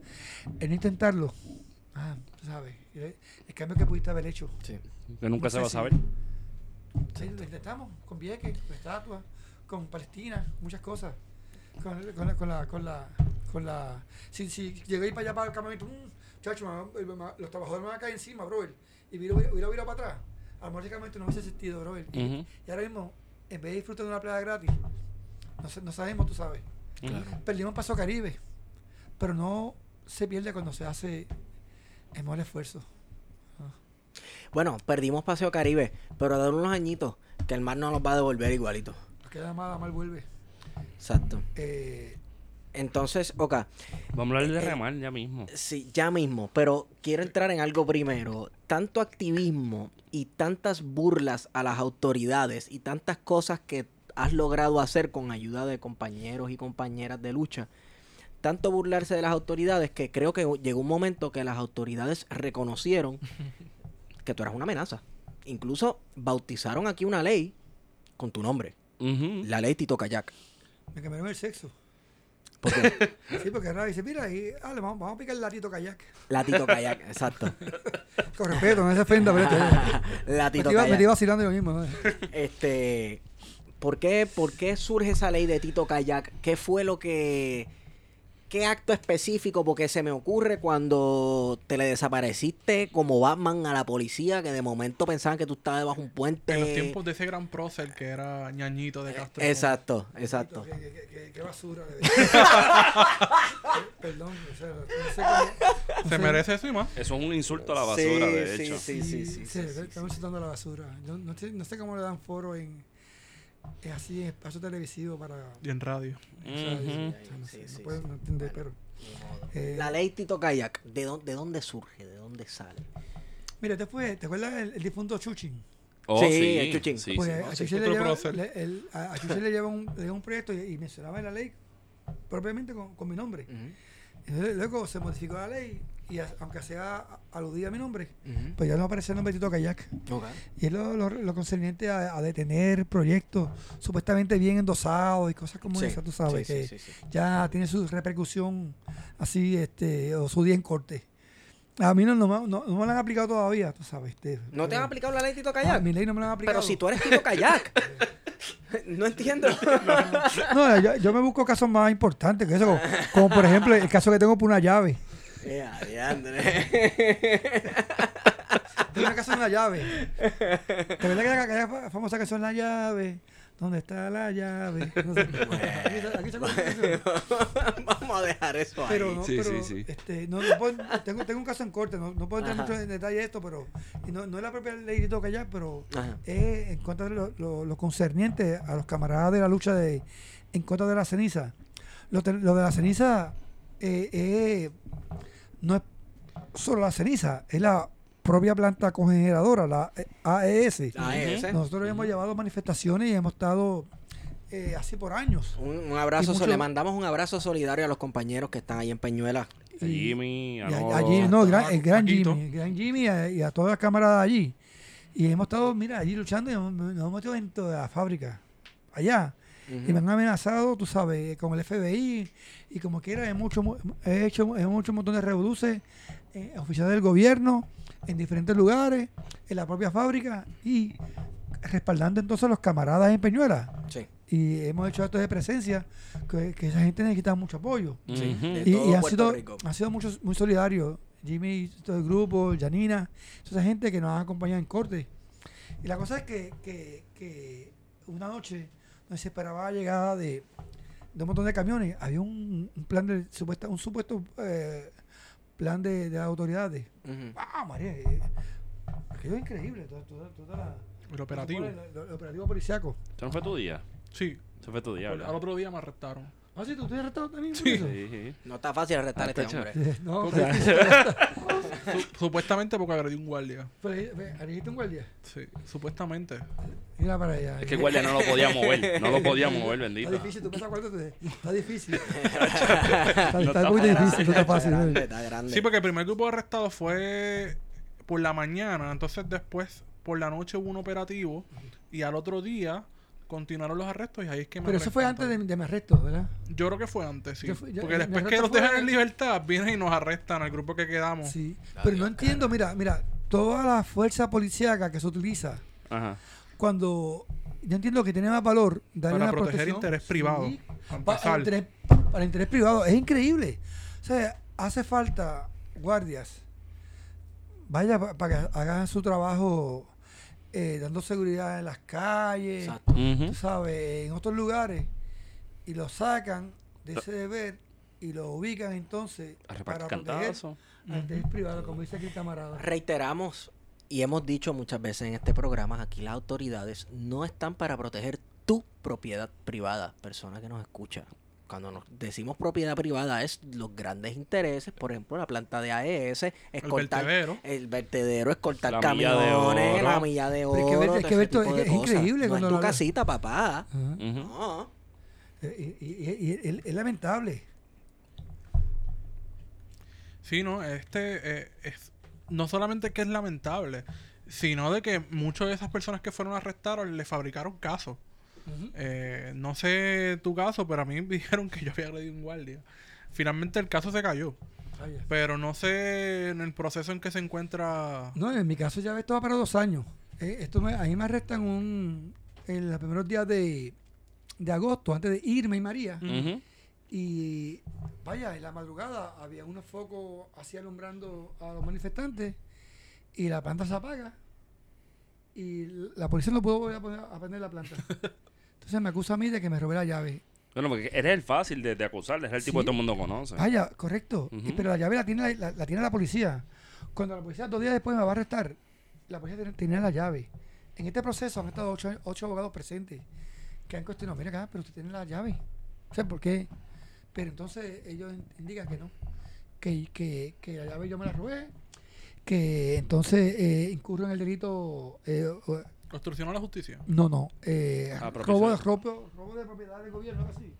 El no intentarlo, ah, tú sabes, el, el cambio que pudiste haber hecho. Sí. Que nunca No se va a si- saber. Sí, lo intentamos con Vieques, con estatuas, con Palestina, muchas cosas. Con, con la, con la, con la, con la, si, si llegué para allá para el campamento, chacho, me me los trabajadores me van a caer encima, bro, y hubiera, hubiera, hubiera virado para atrás. A lo mejor ese campamento no hubiese existido, bro. Y, Ujú. y ahora mismo, en vez de disfrutar de una playa gratis, no, no sabemos, tú sabes. Claro. Perdimos Paso Caribe, pero no se pierde cuando se hace el mejor esfuerzo. Bueno, perdimos Paseo Caribe, pero de unos añitos que el mar no nos va a devolver igualito. Nada más, mal vuelve. Exacto. Eh, Entonces, ok. Vamos a hablar de Eh, remar ya mismo. Sí, ya mismo, pero quiero entrar en algo primero. Tanto activismo y tantas burlas a las autoridades y tantas cosas que has logrado hacer con ayuda de compañeros y compañeras de lucha. Tanto burlarse de las autoridades que creo que llegó un momento que las autoridades reconocieron que tú eras una amenaza. Incluso bautizaron aquí una ley con tu nombre, La ley Tito Kayak. me cambiaron el sexo. ¿Por qué? Sí, porque ahora dice, mira, y, dale, vamos, vamos a picar el latito kayak. La Tito Kayak, exacto. Con respeto, no se ofenda, pero esto, la me, Tito estoy, me Kayak. estoy vacilando yo mismo. ¿no? Este, ¿por qué, ¿por qué surge esa ley de Tito Kayak? ¿Qué fue lo que, qué acto específico? Porque se me ocurre cuando te le desapareciste como Batman a la policía, que de momento pensaban que tú estabas debajo de un puente. En los tiempos de ese gran prócer que era ñañito de Castro. Exacto, exacto. Qué, qué- qué- qué- basura. Perdón, o sea, no sé cómo. no Se merece eso y más. Eso es un insulto a la basura, Sí, de sí, hecho. sí, sí, sí, sí, sí, estamos insultando a la basura. Yo no, sé, no sé cómo le dan foro en, en así en espacio televisivo para. Y en radio. pero. eh, La ley Tito Kayak, ¿de dónde, ¿de dónde surge? ¿De dónde sale? Mira, te, fue, ¿te acuerdas el, el difunto Chuchin? Oh, Sí, sí, el chuchín. sí, Pues sí. a Chuchin le lleva, prócer. le- el- a, a Chuchin le lleva un, le lleva un proyecto y, y mencionaba en la ley propiamente con, con mi nombre. Entonces, luego se modificó la ley y a- aunque sea aludida a mi nombre, pues ya no aparece el nombre de Tito Kayak. Y es lo, lo, lo concerniente a, a detener proyectos supuestamente bien endosados y cosas como Sí, esa, tú sabes, sí, que sí, ya tiene su repercusión así, este, o su día en corte. A mí no, no, me- no, no me la han aplicado todavía, tú sabes. Este, ¿No te han pero- aplicado la ley Tito Ah, Kayak? mi ley no me la han aplicado. Pero si tú eres Tito Kayak. no entiendo. No, yo, yo me busco casos más importantes que eso, como, como por ejemplo el caso que tengo por una llave. Ya, diandre. Tengo una casa de una llave. ¿Te verdad que hay aquella fa- famosa canción La llave? ¿Dónde está la llave? No sé. Aquí, canción. Vamos a dejar eso ahí. Pero, no, Sí, pero sí, sí. Este, no, no puedo- tengo, tengo un caso en corte, no, no puedo entrar Ajá. mucho en detalle de esto, pero y no, no es la propia ley de toca ya, pero es en contra de lo, lo- lo concerniente a los camaradas de la lucha de en contra de la ceniza. Lo, te- lo de la ceniza eh, eh, no es solo la ceniza, es la propia planta cogeneradora, la AES. Ese. Nosotros hemos llevado manifestaciones y hemos estado eh, así por años. Un, un abrazo, mucho- le mandamos un abrazo solidario a los compañeros que están ahí en Peñuela. A Jimmy, a Y a- no, el gran, el gran Paquito. Jimmy, el gran Jimmy y a, y a todas las camaradas allí. Y hemos estado, mira, allí luchando y nos, nos hemos metido dentro de la fábrica, allá. Y me han amenazado, tú sabes, con el FBI y como quiera, he, mucho, mu- he hecho, he hecho un montón de revoluces, eh, oficiales del gobierno, en diferentes lugares, en la propia fábrica y respaldando entonces a los camaradas en Peñuela. Sí. Y hemos hecho actos de presencia, que, que esa gente necesita mucho apoyo. Sí, Ujú. de Y, y han sido, han sido muchos, muy solidarios. Jimmy, todo el grupo, Janina, toda esa gente que nos ha acompañado en corte. Y la cosa es que, que, que una noche donde se esperaba la llegada de, de un montón de camiones, había un, un plan de supuesta, un supuesto eh, plan de, de las autoridades. Ujú. ¡Ah, María! eh, aquello es increíble. Toda, toda- toda la- El operativo. El, el- el operativo policiaco. ¿Eso no fue tu día? Sí. Eso fue tu día, Al otro día me arrestaron. Ah, sí, tú te has arrestado también. Sí. No está fácil arrestar a este hombre. No, supuestamente porque agredí un guardia. pero, ¿elegiste un guardia? Sí, supuestamente. Mira para allá. Es que el guardia no lo podía mover. No lo podía mover, Está bendito. difícil, tú me acuerdas Está difícil. está, está está muy difícil, no está fácil. Está ¿no? grande, está grande. Sí, porque el primer grupo de arrestados fue por la mañana, entonces después por la noche hubo un operativo y al otro día continuaron los arrestos y ahí es que me Pero eso fue antes de, de mi arresto, ¿verdad? Yo creo que fue antes, sí. Yo fui- ya- porque después que los dejan en libertad, vienen y nos arrestan al grupo que quedamos. Sí. Pero no entiendo, mira, mira, toda la fuerza policíaca que se utiliza Ajá. cuando yo entiendo que tiene más valor darle Para una proteger protección, interés privado, sí, para interés- para interés privado. Es increíble. O sea, hace falta guardias. Vaya para que hagan su trabajo eh, dando seguridad en las calles, Exacto. Tú sabes, en otros lugares, y lo sacan de ese deber y lo ubican entonces A para proteger cantazo. al interés privado, como dice aquí el camarada. Reiteramos y hemos dicho muchas veces en este programa, aquí las autoridades no están para proteger tu propiedad privada, persona que nos escucha. Cuando nos decimos propiedad privada es los grandes intereses, por ejemplo, la planta de AES, escoltar vertedero. el vertedero, escoltar La milla de camiones, oro. la milla de Pero es que oro, ver- es que es increíble No cuando es tu casita, papá. No. Eh, Y, y- y- y es, es lamentable. Sí, no, este eh, es no solamente que es lamentable, sino de que muchas de esas personas que fueron arrestadas le fabricaron casos. Eh, no sé tu caso, pero a mí me dijeron que yo había agredido un guardia. Finalmente el caso se cayó, pero no sé en el proceso en que se encuentra. No, en mi caso ya esto va para dos años. Eh, esto me, a mí me arrestan un, en los primeros días de, de agosto, antes de irme y María. Y vaya, en la madrugada había unos focos así alumbrando a los manifestantes y la planta se apaga y la policía no pudo volver a, poner, a prender la planta. Entonces me acusa a mí de que me robé la llave. Bueno, porque eres el fácil de, de acusar, eres el tipo que todo el mundo conoce. Vaya, correcto. Y- Pero la llave la tiene la, la- la tiene la policía. Cuando la policía dos días después me va a arrestar, la policía tiene- tenía la llave. En este proceso han estado ocho, ocho abogados presentes que han cuestionado, mira acá, pero usted tiene la llave. O sea, ¿por qué? Pero entonces ellos in- indican que no. Que, que, que la llave yo me la robé. Que entonces eh, incurro en el delito... eh, o- Obstrucción a la justicia. no, no. Eh, Ah, robo, de, robo, robo de propiedad del gobierno, algo así.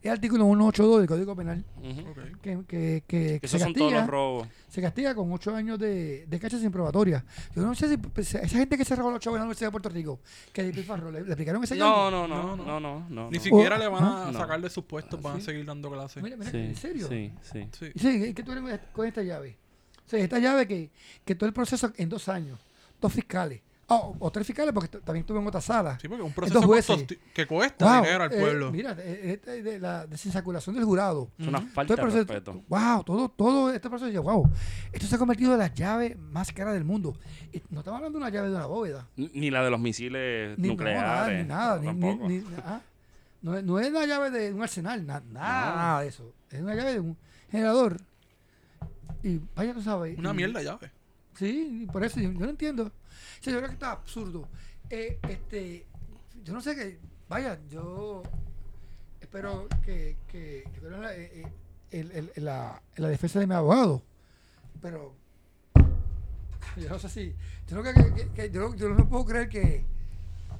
Es artículo 182 del Código Penal Ujú. Ok. que, que, que, que se Esos son todos castiga, los robos. se castiga con ocho años de, de cárcel sin probatoria. Yo no sé si pues, esa gente que se robó los chavos en la Universidad de Puerto Rico, que de Pifarro, ¿le, le aplicaron ese No, no, no, No, no, no. no. Ni no. siquiera Oh, le van a ah, sacar de sus puestos, van ¿sí? a seguir dando clases. Mira, mira, Sí, ¿en serio? sí, sí. Sí. Sí, ¿qué tú eres con esta llave? O sea, esta llave que, que todo el proceso en dos años, dos fiscales, ah, o, o tres fiscales porque también estuve en otra sala. Sí, porque un proceso jueces. que cuesta Wow, dinero al eh, pueblo. mira, eh, eh, de la desinsaculación del jurado. Es una falta Todo el de proceso- respeto. Wow, todo, todo este proceso, yo, wow, esto se ha convertido en la llave más cara del mundo. Y no estamos hablando de una llave de una bóveda. Ni la de los misiles Ni nucleares. nada, ni nada. ni- tampoco. ni- ni- ah, no, es- no es la llave de un arsenal, na- nada, No. nada de eso. Es una llave de un generador. Y vaya, tú sabes. Una y- mierda llave. Sí, por eso yo, yo no entiendo. Sea, yo creo que está absurdo. Eh, este, yo no sé qué. Vaya, yo espero que, que, creo en la, eh, eh, la, la defensa de mi abogado. Pero yo no sé si. Yo creo que, que- yo yo no puedo creer que.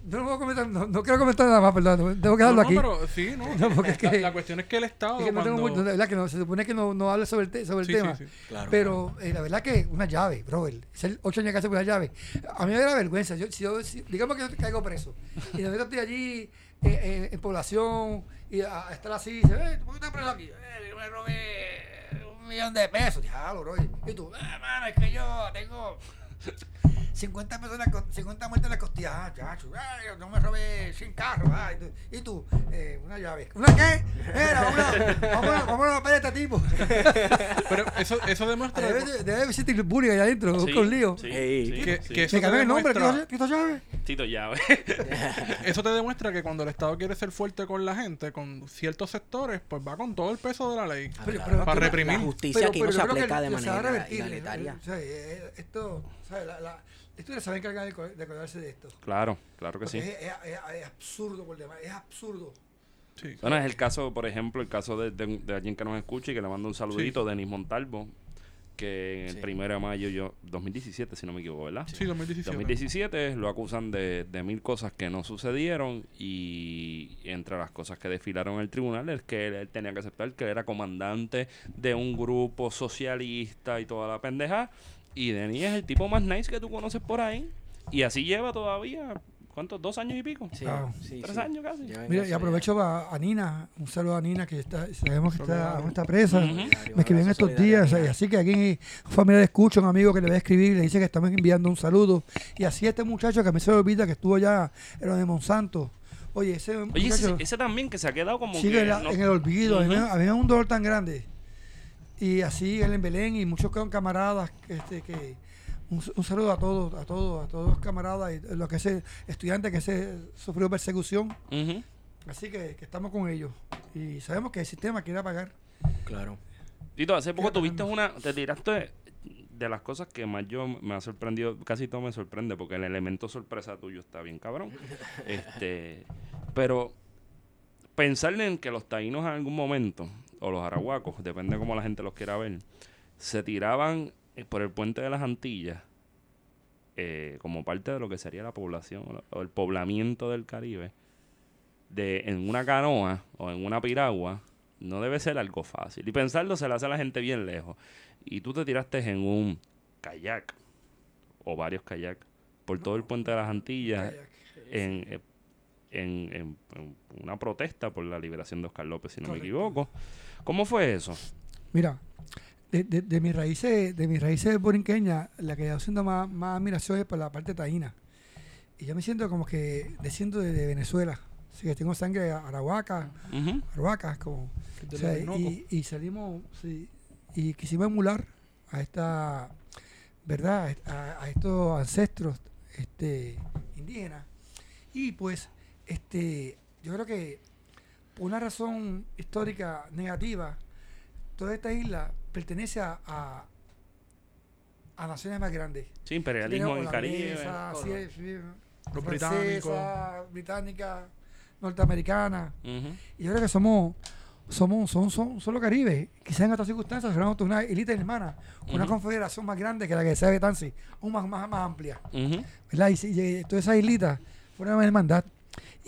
No puedo comentar, no, no quiero comentar nada más, perdón. Tengo que dejarlo no, aquí. pero sí, ¿no? No, porque es la, que- la cuestión es que el Estado Es que no tengo cuando... mucho- de verdad que no, se supone que no, no hable sobre el, te- sobre el Sí, tema. sí, sí. Claro. Pero eh, la verdad que una llave, bro, el, ser ocho años que hace con una llave. A mí me da vergüenza. Yo, si yo, si- digamos que yo caigo preso y de estoy allí eh, eh, en población y a, a estar así, dice, eh, ¿por qué estás preso aquí? Eh, yo me robé un millón de pesos. Diablo, bro. Y tú, eh, mano, es que yo tengo 50 personas, con- 50 muertes en la costilla. Ah, chacho, ah, yo no me robé 100 carros. Ah, y tú, y tú, eh, una llave. ¿Una qué? Una, vámonos, vámonos a pedir a este tipo. Pero eso, eso demuestra... Debe, debe existir bullying allá adentro, Sí, un lío. sí, sí, Que- sí. que eso Me te cambian el nombre, demuestra- ¿qué hizo llave? Tito llave. Eso te demuestra que cuando el Estado quiere ser fuerte con la gente, con ciertos sectores, pues va con todo el peso de la ley. Ah, Pero- pero- Para reprimir. La justicia aquí no se aplica de manera revertir, igualitaria. O sea, eh, esto, o sea, la, la, esto se va a encargar de, co- de acordarse de esto. Claro, claro que Porque sí. es, es- es- es absurdo por demás, es absurdo. Sí. Bueno, es el caso, por ejemplo, el caso de, de- de alguien que nos escucha y que le mando un saludito, Denis Montalvo, que en el Sí. primero de mayo, yo 2017, si no me equivoco, ¿verdad? Sí, 2017. 2017 lo acusan de, de mil cosas que no sucedieron y entre las cosas que desfilaron en el tribunal es que él, él tenía que aceptar que él era comandante de un grupo socialista y toda la pendeja y Denis es el tipo más nice que tú conoces por ahí y así lleva todavía, ¿cuántos? ¿Dos años y pico? Sí, Wow. sí, ¿Tres sí. años casi? Mira, y aprovecho a, a Nina, un saludo a Nina que está, sabemos que está, está presa. Me escribían estos días, y así que aquí un familiar escucha, un amigo que le voy a escribir, le dice que estamos enviando un saludo. Y así este muchacho que a mí se me olvida que estuvo ya en lo de Monsanto. Oye, ese Oye, ese, muchacho ese también que se ha quedado como sigue que en, la- no- en el olvido. a, mí, a mí me da un dolor tan grande. Y así él en Belén y muchos camaradas este, que un, un saludo a todos, a todos, a todos los camaradas y los que se estudiantes que se sufrió persecución. Así que, que estamos con ellos. Y sabemos que el sistema quiere pagar. Claro. Tito, hace poco tuviste una, te tiraste de las cosas que más yo me ha sorprendido, casi todo me sorprende, porque el elemento sorpresa tuyo está bien cabrón. este, Pero pensar en que los taínos en algún momento, o los arahuacos, depende de cómo la gente los quiera ver, se tiraban eh, por el puente de las Antillas eh, como parte de lo que sería la población o el poblamiento del Caribe, de en una canoa o en una piragua, no debe ser algo fácil. Y pensarlo se le hace a la gente bien lejos. Y tú te tiraste en un kayak o varios kayaks por todo el puente de las Antillas eh, en, en, una protesta por la liberación de Oscar López, si no me equivoco. ¿Cómo fue eso? Mira, de, de, de mis raíces, de mis raíces borinqueñas, la que yo siento más, más admiración es por la parte taína. Y yo me siento como que desciendo de, Venezuela. Así que tengo sangre arahuaca, uh como. y, y, salimos, sí, y quisimos emular a esta, ¿verdad? A, estos ancestros este, indígenas. Y pues, este, yo creo que por una razón histórica negativa, toda esta isla pertenece a, a, naciones más grandes. Sí, imperialismo en el Caribe. los británicos. británica, norteamericana. Y yo creo que somos somos son, son, solo Caribe. Quizás en otras circunstancias seremos una élite hermana, una confederación más grande que la que sea de Tansi, aún más, más, más amplia. ¿Verdad? Y, y, todas esas islitas fueron una hermandad.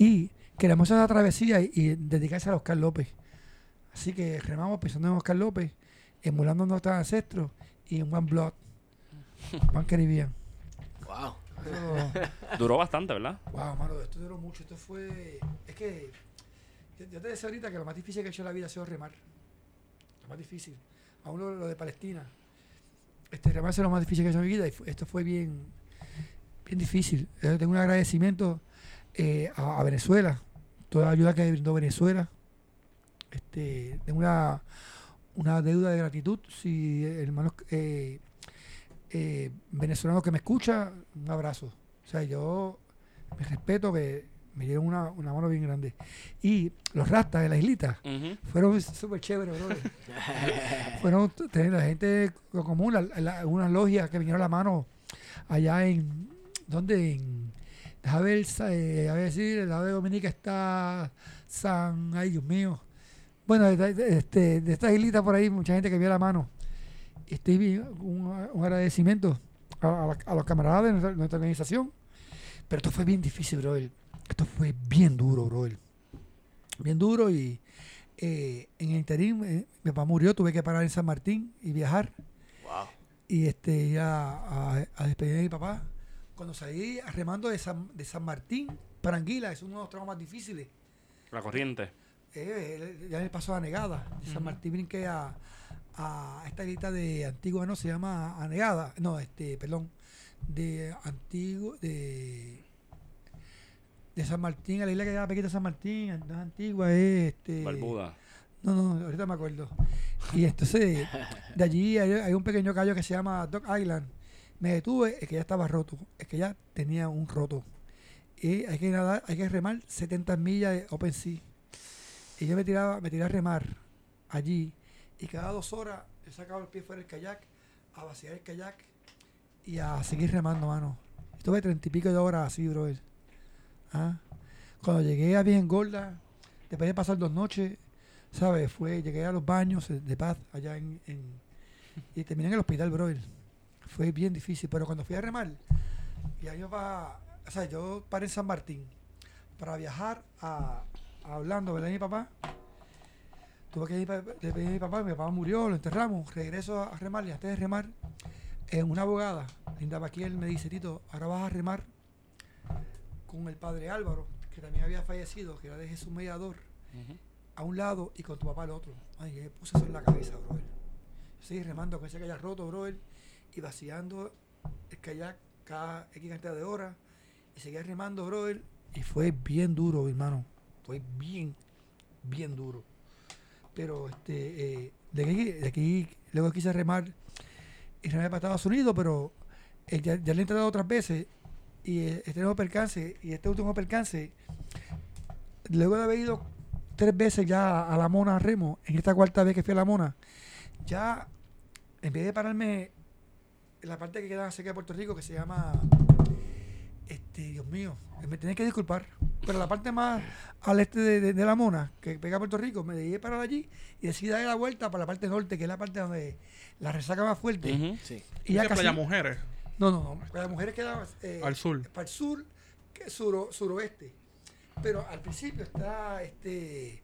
Y queremos hacer la travesía y, y dedicarse a Oscar López. Así que remamos pensando en Oscar López emulando a nuestros ancestros y en One Blood, One Caribbean. Wow. duró bastante, ¿verdad? Wow, mano, esto duró mucho. Esto fue. Es que. Yo te decía ahorita que lo más difícil que he hecho en la vida ha sido remar. Lo más difícil. Aún lo, de Palestina. Este remar es lo más difícil que he hecho en mi vida. Y esto fue bien. Bien difícil. Yo tengo un agradecimiento eh, a, a, Venezuela. Toda la ayuda que brindó Venezuela. Este, tengo una una deuda de gratitud. Si hermanos eh, eh, venezolano que me escucha, un abrazo. O sea, yo me respeto que me dieron una, una mano bien grande. Y los rastas de la islita fueron súper chéveres, bro. fueron la gente común, la, unas logias que vinieron a la mano allá en. ¿Dónde? En. Déjame ver, eh, a ver decir, el lado de Dominica está San. Ay, Dios mío. Bueno, de, este, de estas islitas por ahí, mucha gente que vio la mano. Estoy un, un agradecimiento a, los camaradas de nuestra, organización. Pero esto fue bien difícil, bro. Esto fue bien duro, bro. Bien duro y eh, en el interín eh, mi papá murió, tuve que parar en San Martín y viajar. Wow. Y este, ya a, despedir a mi papá. Cuando salí remando de San, de San Martín para Anguila, es uno de los tramos más difíciles. La corriente eh, ya le pasó a Negada. De San Martín brinqué a, a esta islita de Antigua, no se llama Anegada, no, este, perdón, de Antiguo, de de San Martín, a la isla que queda pequeña San Martín, no es Antigua, es este. Barbuda. No, no, ahorita me acuerdo. Y entonces, de allí hay, un pequeño callo que se llama Dog Island. Me detuve, es que ya estaba roto, es que ya tenía un roto. Y hay que nadar, hay que remar 70 millas de Open Sea. Y yo me tiraba, me tiraba a remar allí. Y cada dos horas he sacado el pie fuera del kayak, a vaciar el kayak y a seguir remando, mano. Estuve treinta y pico de horas así, bro. ¿Ah? Cuando llegué a Bien Gorda, después de pasar dos noches, ¿sabes? Fue, llegué a los baños de paz allá en, y terminé en el hospital, bro. Fue bien difícil, pero cuando fui a remar, y ahí va, o sea, yo paré en San Martín para viajar a, hablando, ¿verdad? Mi papá. Tuve que ir a mi papá, mi papá murió, lo enterramos, regreso a remar y antes de remar, en una abogada, Linda él me dice, Tito, ahora vas a remar con el padre Álvaro, que también había fallecido, que era de Jesús Mediador, a un lado y con tu papá al otro. Ay, me puse eso en la cabeza, brother. Seguí remando con ese kayak roto, brother, y vaciando el kayak cada X cantidad de horas, y seguía remando, brother, y fue bien duro, hermano fue bien, bien duro. Pero este, eh, de, aquí, de aquí luego quise remar y remar para Estados Unidos, pero eh, ya, le he entrado otras veces y eh, este nuevo percance y este último percance, luego de haber ido tres veces ya a la Mona a remo, en esta cuarta vez que fui a la Mona, ya en vez de pararme la parte que queda cerca de Puerto Rico, que se llama este, Dios mío, me tenés que disculpar. Pero la parte más al este de, de, la Mona, que pega a Puerto Rico, me dejé parar allí y decidí dar la vuelta para la parte norte, que es la parte donde la resaca más fuerte. sí. Y ya casi, Playa Mujeres? No, no, no. Playa Mujeres queda eh, al sur. Para el sur, que es suroeste. Pero al principio está este,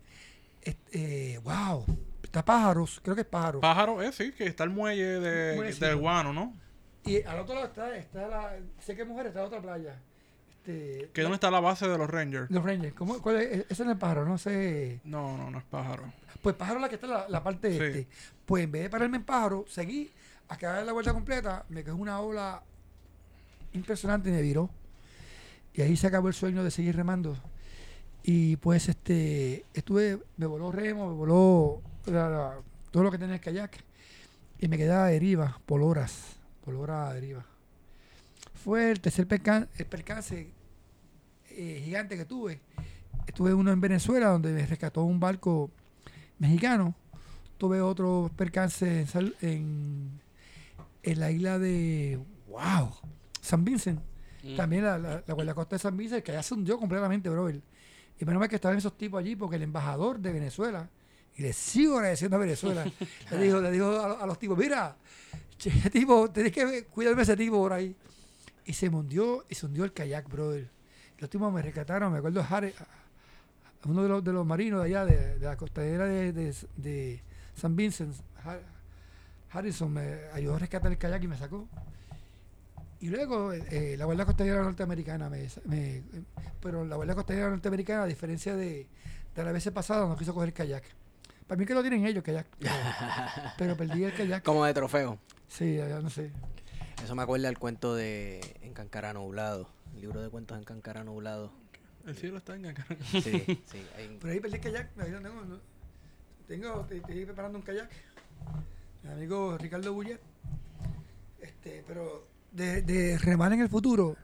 este wow, está pájaros, creo que es pájaros. Pájaros, eh, sí, que está el muelle de, del guano, ¿no? Y al otro lado está, está la, sé que mujer está otra playa. Este, ¿Que dónde está la base de los Rangers? Los Rangers, ¿cómo, cuál es? Ese no es pájaro, no sé. No, no, no es pájaro. Pues pájaro es la que está la, la parte de este. Pues en vez de pararme en pájaro, seguí a dar la vuelta completa, me quedó una ola impresionante y me viró. Y ahí se acabó el sueño de seguir remando. Y pues este estuve, me voló remo, me voló todo lo que tenía el kayak. Y me quedaba deriva por horas por a deriva. Fue el tercer percance, eh, gigante que tuve. Estuve uno en Venezuela donde me rescató un barco mexicano. Tuve otro percance en, en, la isla de wow, San Vincent. Mm. También la, la, la, costa de San Vincent, que ya se hundió completamente, brother. Y menos mal que estaban esos tipos allí, porque el embajador de Venezuela, y le sigo agradeciendo a Venezuela, le dijo, le dijo a, los tipos, mira, che, tipo, tenés que cuidarme ese tipo por ahí. Y se hundió, y se hundió el kayak, brother. Los tipos me rescataron, me acuerdo Harry, uno de los, de los marinos de allá, de, la costadera de, de, San Vincent, Harrison, me ayudó a rescatar el kayak y me sacó. Y luego eh, la Guardia Costera Norteamericana, me, me, pero la Guardia Costera Norteamericana, a diferencia de, de la vez pasada, no quiso coger el kayak. Para mí que lo tienen ellos, kayak. Pero, perdí el kayak. Como de trofeo. Sí, ya no sé. Eso me acuerda el cuento de En Cancara Nublado. El libro de cuentos en Cancara Nublado. El cielo está en Cancara. Sí, sí. Pero ahí perdí el kayak. tengo, tengo estoy preparando un kayak. Mi amigo Ricardo Bullet. Este, pero de, de remar en el futuro,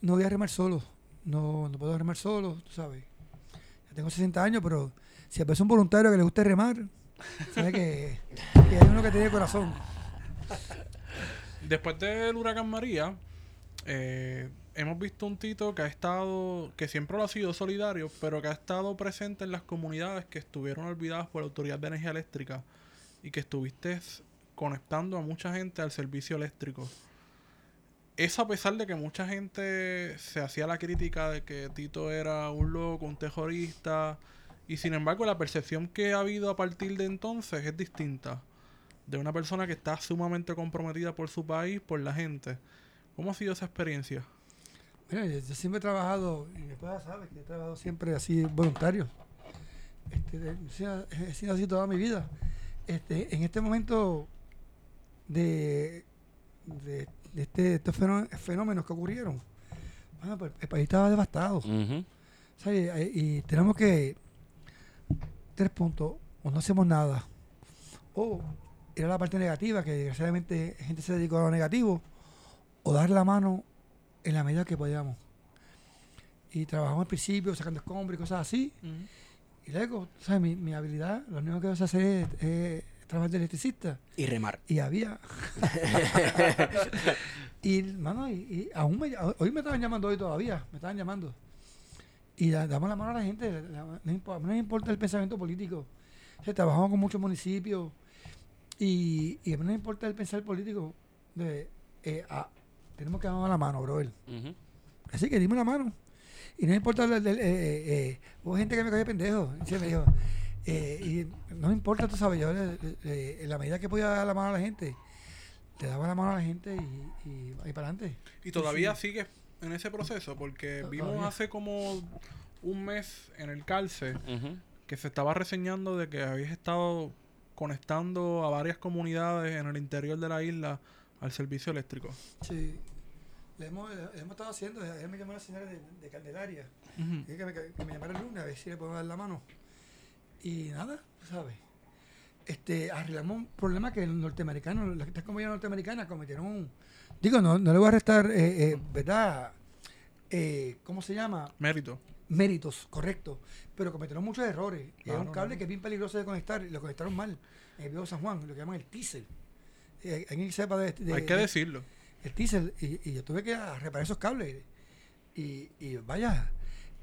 no voy a remar solo. No, no puedo remar solo, tú sabes. Ya tengo 60 años, pero si es un voluntario que le guste remar, sabe que, hay uno que tiene corazón. Después del huracán María, eh, hemos visto un Tito que ha estado, que siempre lo ha sido solidario, pero que ha estado presente en las comunidades que estuvieron olvidadas por la Autoridad de Energía Eléctrica y que estuviste conectando a mucha gente al servicio eléctrico. Eso a pesar de que mucha gente se hacía la crítica de que Tito era un loco, un terrorista, y sin embargo, la percepción que ha habido a partir de entonces es distinta. De una persona que está sumamente comprometida por su país, por la gente. ¿Cómo ha sido esa experiencia? Mira, yo, siempre he trabajado, y mi esposa sabe que he trabajado siempre así voluntario. Este, he sido así toda mi vida. Este, en este momento de, de, este, estos fenómenos que ocurrieron, bueno, pues el país estaba devastado. y tenemos que tres puntos, o no hacemos nada, o era la parte negativa, que desgraciadamente la gente se dedicó a lo negativo, o dar la mano en la medida que podíamos. Y trabajamos al principio sacando escombros y cosas así. Y luego, ¿sabes? Mi, mi, habilidad, lo único que vas a hacer es, trabajar de electricista. Y remar. Y había. y, mano, y, aún me, hoy me estaban llamando hoy todavía, me estaban llamando y damos la mano a la gente. No, importa, no importa el pensamiento político. trabajamos con muchos municipios y, y no importa el pensar político. De, eh, tenemos que darnos la mano, bro. Así que dime la mano. Y no importa, el, eh, eh, hubo gente que me cogió pendejo. Y me dijo, y no me importa, tú sabes, yo en la medida que podía dar la mano a la gente, le daba la mano a la gente y, y, para adelante. ¿Y todavía sigues en ese proceso? Porque vimos hace como un mes en el calce que se estaba reseñando de que habías estado conectando a varias comunidades en el interior de la isla al servicio eléctrico. Sí. Le hemos, hemos estado haciendo, él me llamó la señora de, de Candelaria, que, me, que, me, llamara el lunes a ver si le podemos dar la mano. Y nada, ¿sabes? Este, arreglamos un problema que el norteamericano, las comunidades norteamericanas cometieron un, Digo, no, no le voy a restar, eh, eh, ¿verdad? Eh, ¿Cómo se llama? Mérito. Méritos, correcto. Pero cometieron muchos errores. y un cable que es bien peligroso de conectar y lo conectaron mal en el viejo San Juan, lo que llaman el teaser. Eh, alguien sepa de, Hay que decirlo. El teaser. Y, yo tuve que reparar esos cables. Y, y vaya,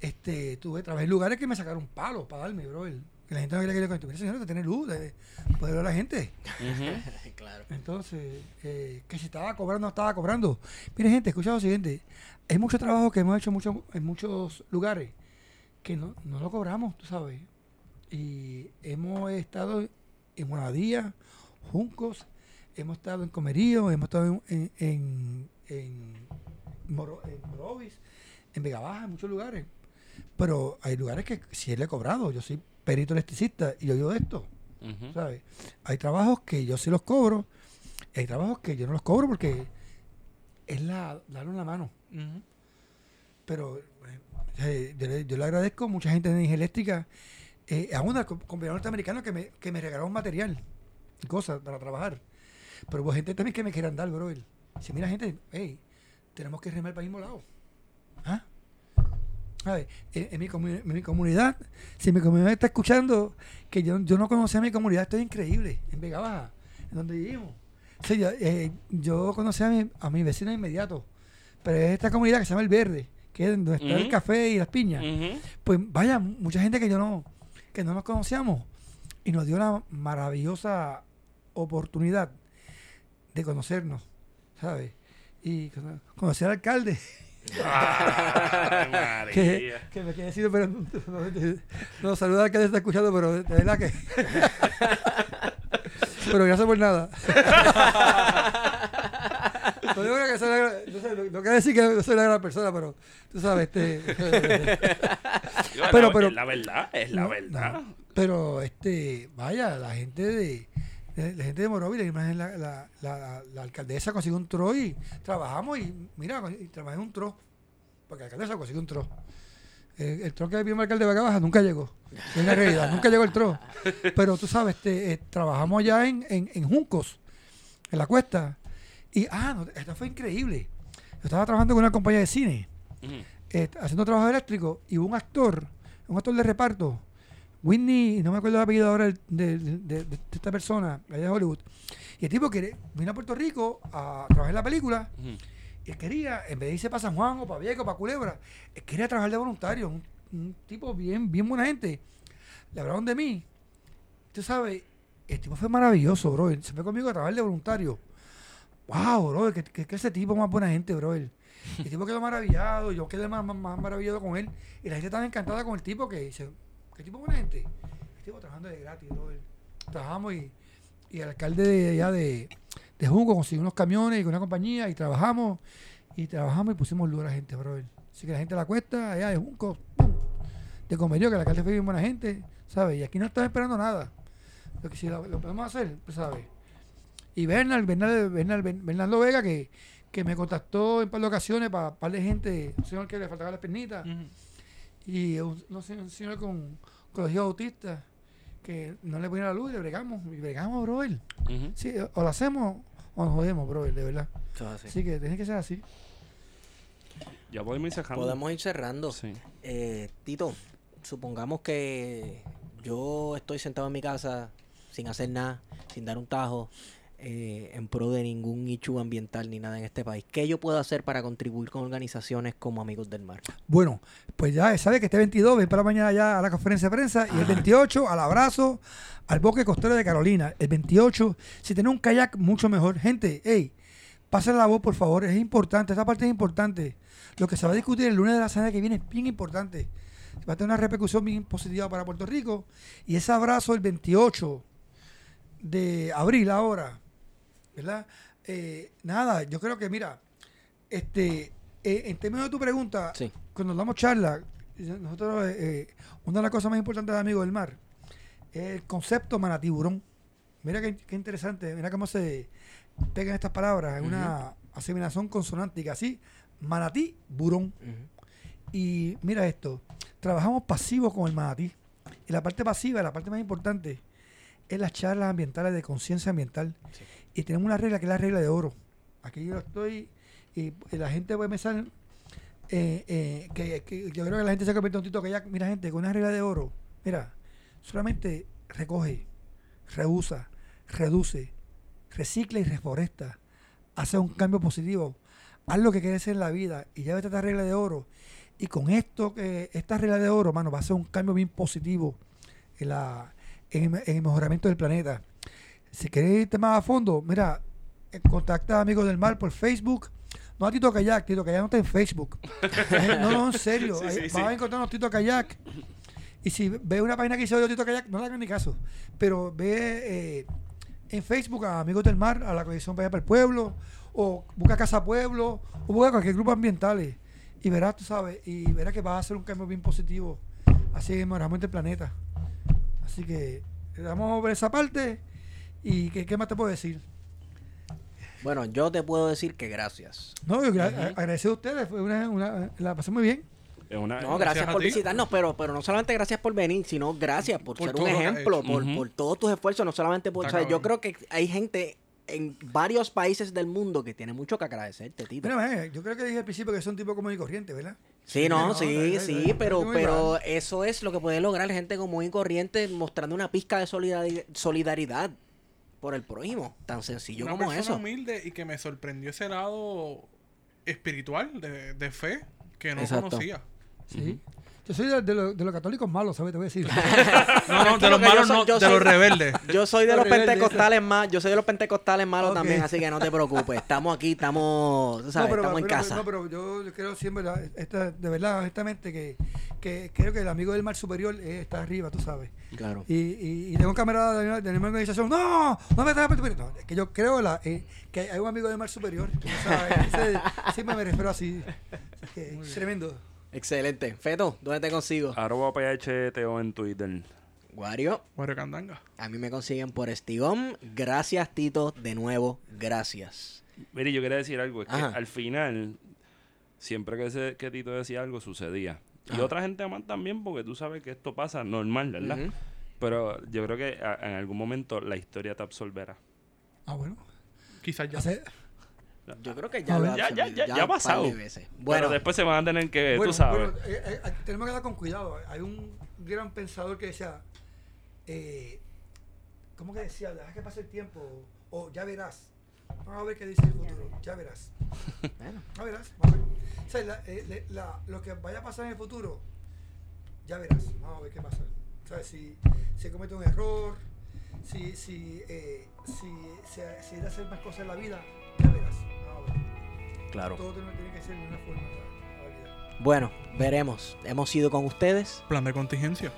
este, tuve, trabajé en lugares que me sacaron palos para darme, bro. Que la gente no quería que le Mira, señor, que tiene luz, de poder ver a la gente. claro. Entonces, eh, que si estaba cobrando, no estaba cobrando. Mire, gente, escucha lo siguiente. Hay mucho trabajo que hemos hecho mucho, en muchos lugares que no, no lo cobramos, tú sabes. Y hemos estado en Monadía, Juncos, hemos estado en Comerío, hemos estado en, en, en, Morovis, en Vega Baja, en muchos lugares. Pero hay lugares que sí le he cobrado. Yo soy perito electricista y yo digo esto. ¿sabes? Hay trabajos que yo sí los cobro y hay trabajos que yo no los cobro porque es la darle una mano. Pero eh, yo, le, agradezco a mucha gente de energía eléctrica, eh, a una compañera norteamericana que me, que me regaló material y cosas para trabajar. Pero hubo gente también que me quiere dar, bro. Si mira, gente, hey, tenemos que remar para el mismo lado. ¿Ah? En, mi mi comunidad, si mi comunidad está escuchando, que yo, yo no conocía a mi comunidad, esto es increíble, en Vega Baja, en donde vivimos. yo, eh, yo conocí a mi, a mi vecino inmediato, pero es esta comunidad que se llama El Verde, que es donde está el café y las piñas. Pues vaya, mucha gente que yo no, que no nos conocíamos y nos dio la maravillosa oportunidad de conocernos, ¿sabes? Y conocer al alcalde. que, que, me quedé decir, pero no, saluda al alcalde está escuchando, pero de verdad que. pero gracias por nada. No, digo que soy no, sé, no, quiero decir que soy una gran persona, pero tú sabes, este. pero, pero, la verdad, es la verdad. pero, este, vaya, la gente de la gente de Morovia, la, la, la, la, alcaldesa consiguió un tro y trabajamos y mira, y trabajé en un tro. Porque la alcaldesa consiguió un tro. El, el tro que el alcalde de Vaca Baja nunca llegó. En la realidad, nunca llegó el tro. Pero tú sabes, este, eh, trabajamos allá en, en, en, Juncos, en la cuesta. Y, ah, esto fue increíble. Yo estaba trabajando con una compañía de cine, eh, haciendo trabajo eléctrico, y hubo un actor, un actor de reparto, Whitney, no me acuerdo el apellido ahora de, esta persona, allá de Hollywood. Y el tipo que vino a Puerto Rico a trabajar en la película. Y él quería, en vez de irse para San Juan o para Viejo, para Culebra, él quería trabajar de voluntario. Un, tipo bien, bien buena gente. Le hablaron de mí. Tú sabes, el tipo fue maravilloso, bro. Se fue conmigo a trabajar de voluntario. Wow, bro, que, que, ese tipo más buena gente, bro. El, tipo quedó maravillado, yo quedé más, más, más, maravillado con él. Y la gente estaba encantada con el tipo que dice, ¿Qué tipo buena gente? Estuvo trabajando de gratis. Trabajamos y, y el alcalde de allá de, de Junco consiguió unos camiones y con una compañía y trabajamos y trabajamos y pusimos luz a la gente, bro. Así que la gente la cuesta, allá de Junco, de Comerío, que el alcalde fue bien buena gente, ¿sabes? Y aquí no están esperando nada. Lo que si lo, podemos hacer, pues, ¿sabes? Y Bernal, Bernal, Bernal, Bernardo Vega, que, que me contactó en par de ocasiones para par de gente, un señor que le faltaba las pernitas. Y un, no sé, un señor con colegio autista que no le ponía la luz y le bregamos. Y bregamos, bro. sí, o lo hacemos o nos jodemos, bro, de verdad. Así. que tiene que ser así. Ya podemos ir cerrando. Podemos ir cerrando. Eh, Tito, supongamos que yo estoy sentado en mi casa sin hacer nada, sin dar un tajo, eh, en pro de ningún issue ambiental ni nada en este país. ¿Qué yo puedo hacer para contribuir con organizaciones como Amigos del Mar? Bueno, pues ya sabe que este 22 ven para mañana ya a la conferencia de prensa y el 28 al abrazo al bosque costero de Carolina. El 28, si tiene un kayak, mucho mejor. Gente, hey, pasen la voz, por favor. Es importante, esta parte es importante. Lo que se va a discutir el lunes de la semana que viene es bien importante. Va a tener una repercusión bien positiva para Puerto Rico. Y ese abrazo el 28 de abril ahora ¿verdad? Eh, nada, yo creo que, mira, este, eh, en términos de tu pregunta, cuando damos charla, nosotros, eh, una de las cosas más importantes de Amigos del Mar es el concepto manatiburón. Mira qué, interesante, mira cómo se pegan estas palabras, en una asimilación consonántica, así, manatí, burón. Y mira esto, trabajamos pasivos con el manatí. Y la parte pasiva, la parte más importante, es las charlas ambientales de conciencia ambiental. Y tenemos una regla que es la regla de oro. Aquí yo estoy y, la gente puede pensar eh, eh, que, yo creo que la gente se en un tito que ya, mira gente, con una regla de oro, mira, solamente recoge, reusa, reduce, recicla y reforesta, hace un cambio positivo, haz lo que quieres en la vida y llévate esta regla de oro. Y con esto, que esta regla de oro, mano, va a ser un cambio bien positivo en, la, en, el mejoramiento del planeta. Si quieres irte más a fondo, mira, eh, contacta a Amigos del Mar por Facebook. No a Tito Kayak, Tito Kayak no está en Facebook. no, no, en serio. vas a encontrarnos Tito Kayak. Y si ves una página que hizo yo Tito Kayak, no le hagas ni caso. Pero ve eh, en Facebook a Amigos del Mar, a la Coalición Vaya para el Pueblo, o busca Casa Pueblo, o busca cualquier grupo ambientales. Y verás, tú sabes, y verás que va a ser un cambio bien positivo. Así mejoramos el planeta. Así que vamos a ver esa parte. ¿Y qué, qué más te puedo decir? Bueno, yo te puedo decir que gracias. No, yo agradecido a ustedes. Fue una, la pasé muy bien. no, gracias, por visitarnos, pero, pero no solamente gracias por venir, sino gracias por, ser un ejemplo, por, por, todos tus esfuerzos, no solamente por... yo creo que hay gente en varios países del mundo que tiene mucho que agradecerte, Tito. Eh, yo creo que dije al principio que es un tipo común y corriente, ¿verdad? Sí, no, sí, sí, pero, pero eso es lo que puede lograr gente común y corriente mostrando una pizca de solidaridad por el prójimo. Tan sencillo como eso. humilde y que me sorprendió ese lado espiritual, de, fe, que no conocía. Sí. Yo soy de, de, los católicos malos, ¿sabes? Te voy a decir. no, no, de los malos no, de los rebeldes. Yo soy de los, pentecostales más, yo soy de los pentecostales malos también, así que no te preocupes. Estamos aquí, estamos, ¿sabes? estamos en casa. No, pero yo creo siempre, esta, de verdad, honestamente, que, que creo que el amigo del mar superior está arriba, tú sabes. Claro. Y, y, y tengo un camarada de, de, mi organización, no, no me traes no, es que yo creo la, eh, que hay un amigo del mar superior, que, ¿sabes? siempre me refiero así. Tremendo. Excelente. Feto, ¿dónde te consigo? Arroba PHTO en Twitter. Wario. Wario Candanga. A mí me consiguen por Estigón. Gracias, Tito. De nuevo, gracias. Mire, yo quería decir algo. Es que al final, siempre que, que Tito decía algo, sucedía. Y otra gente más también, porque tú sabes que esto pasa normal, ¿verdad? Pero yo creo que en algún momento la historia te absolverá. Ah, bueno. Quizás ya. Yo creo que ya, lo ya, ya, ya, ya, ha pasado. Veces. Bueno, Pero después se van a tener que, tú sabes. Bueno, eh, eh, tenemos que dar con cuidado. Hay un gran pensador que decía, eh, ¿cómo que decía? Deja que pase el tiempo o ya verás. Vamos a ver qué dice el futuro. Ya verás. bueno. Ya verás. Vamos a ver. O sea, la, eh, la, lo que vaya a pasar en el futuro, ya verás. Vamos a ver qué pasa. O sea, si se comete un error, si, si, eh, si, si, si, si hacer más cosas en la vida, ya verás. Claro. Todo tiene que ser de una forma Bueno, veremos. Hemos ido con ustedes. Plan de contingencia.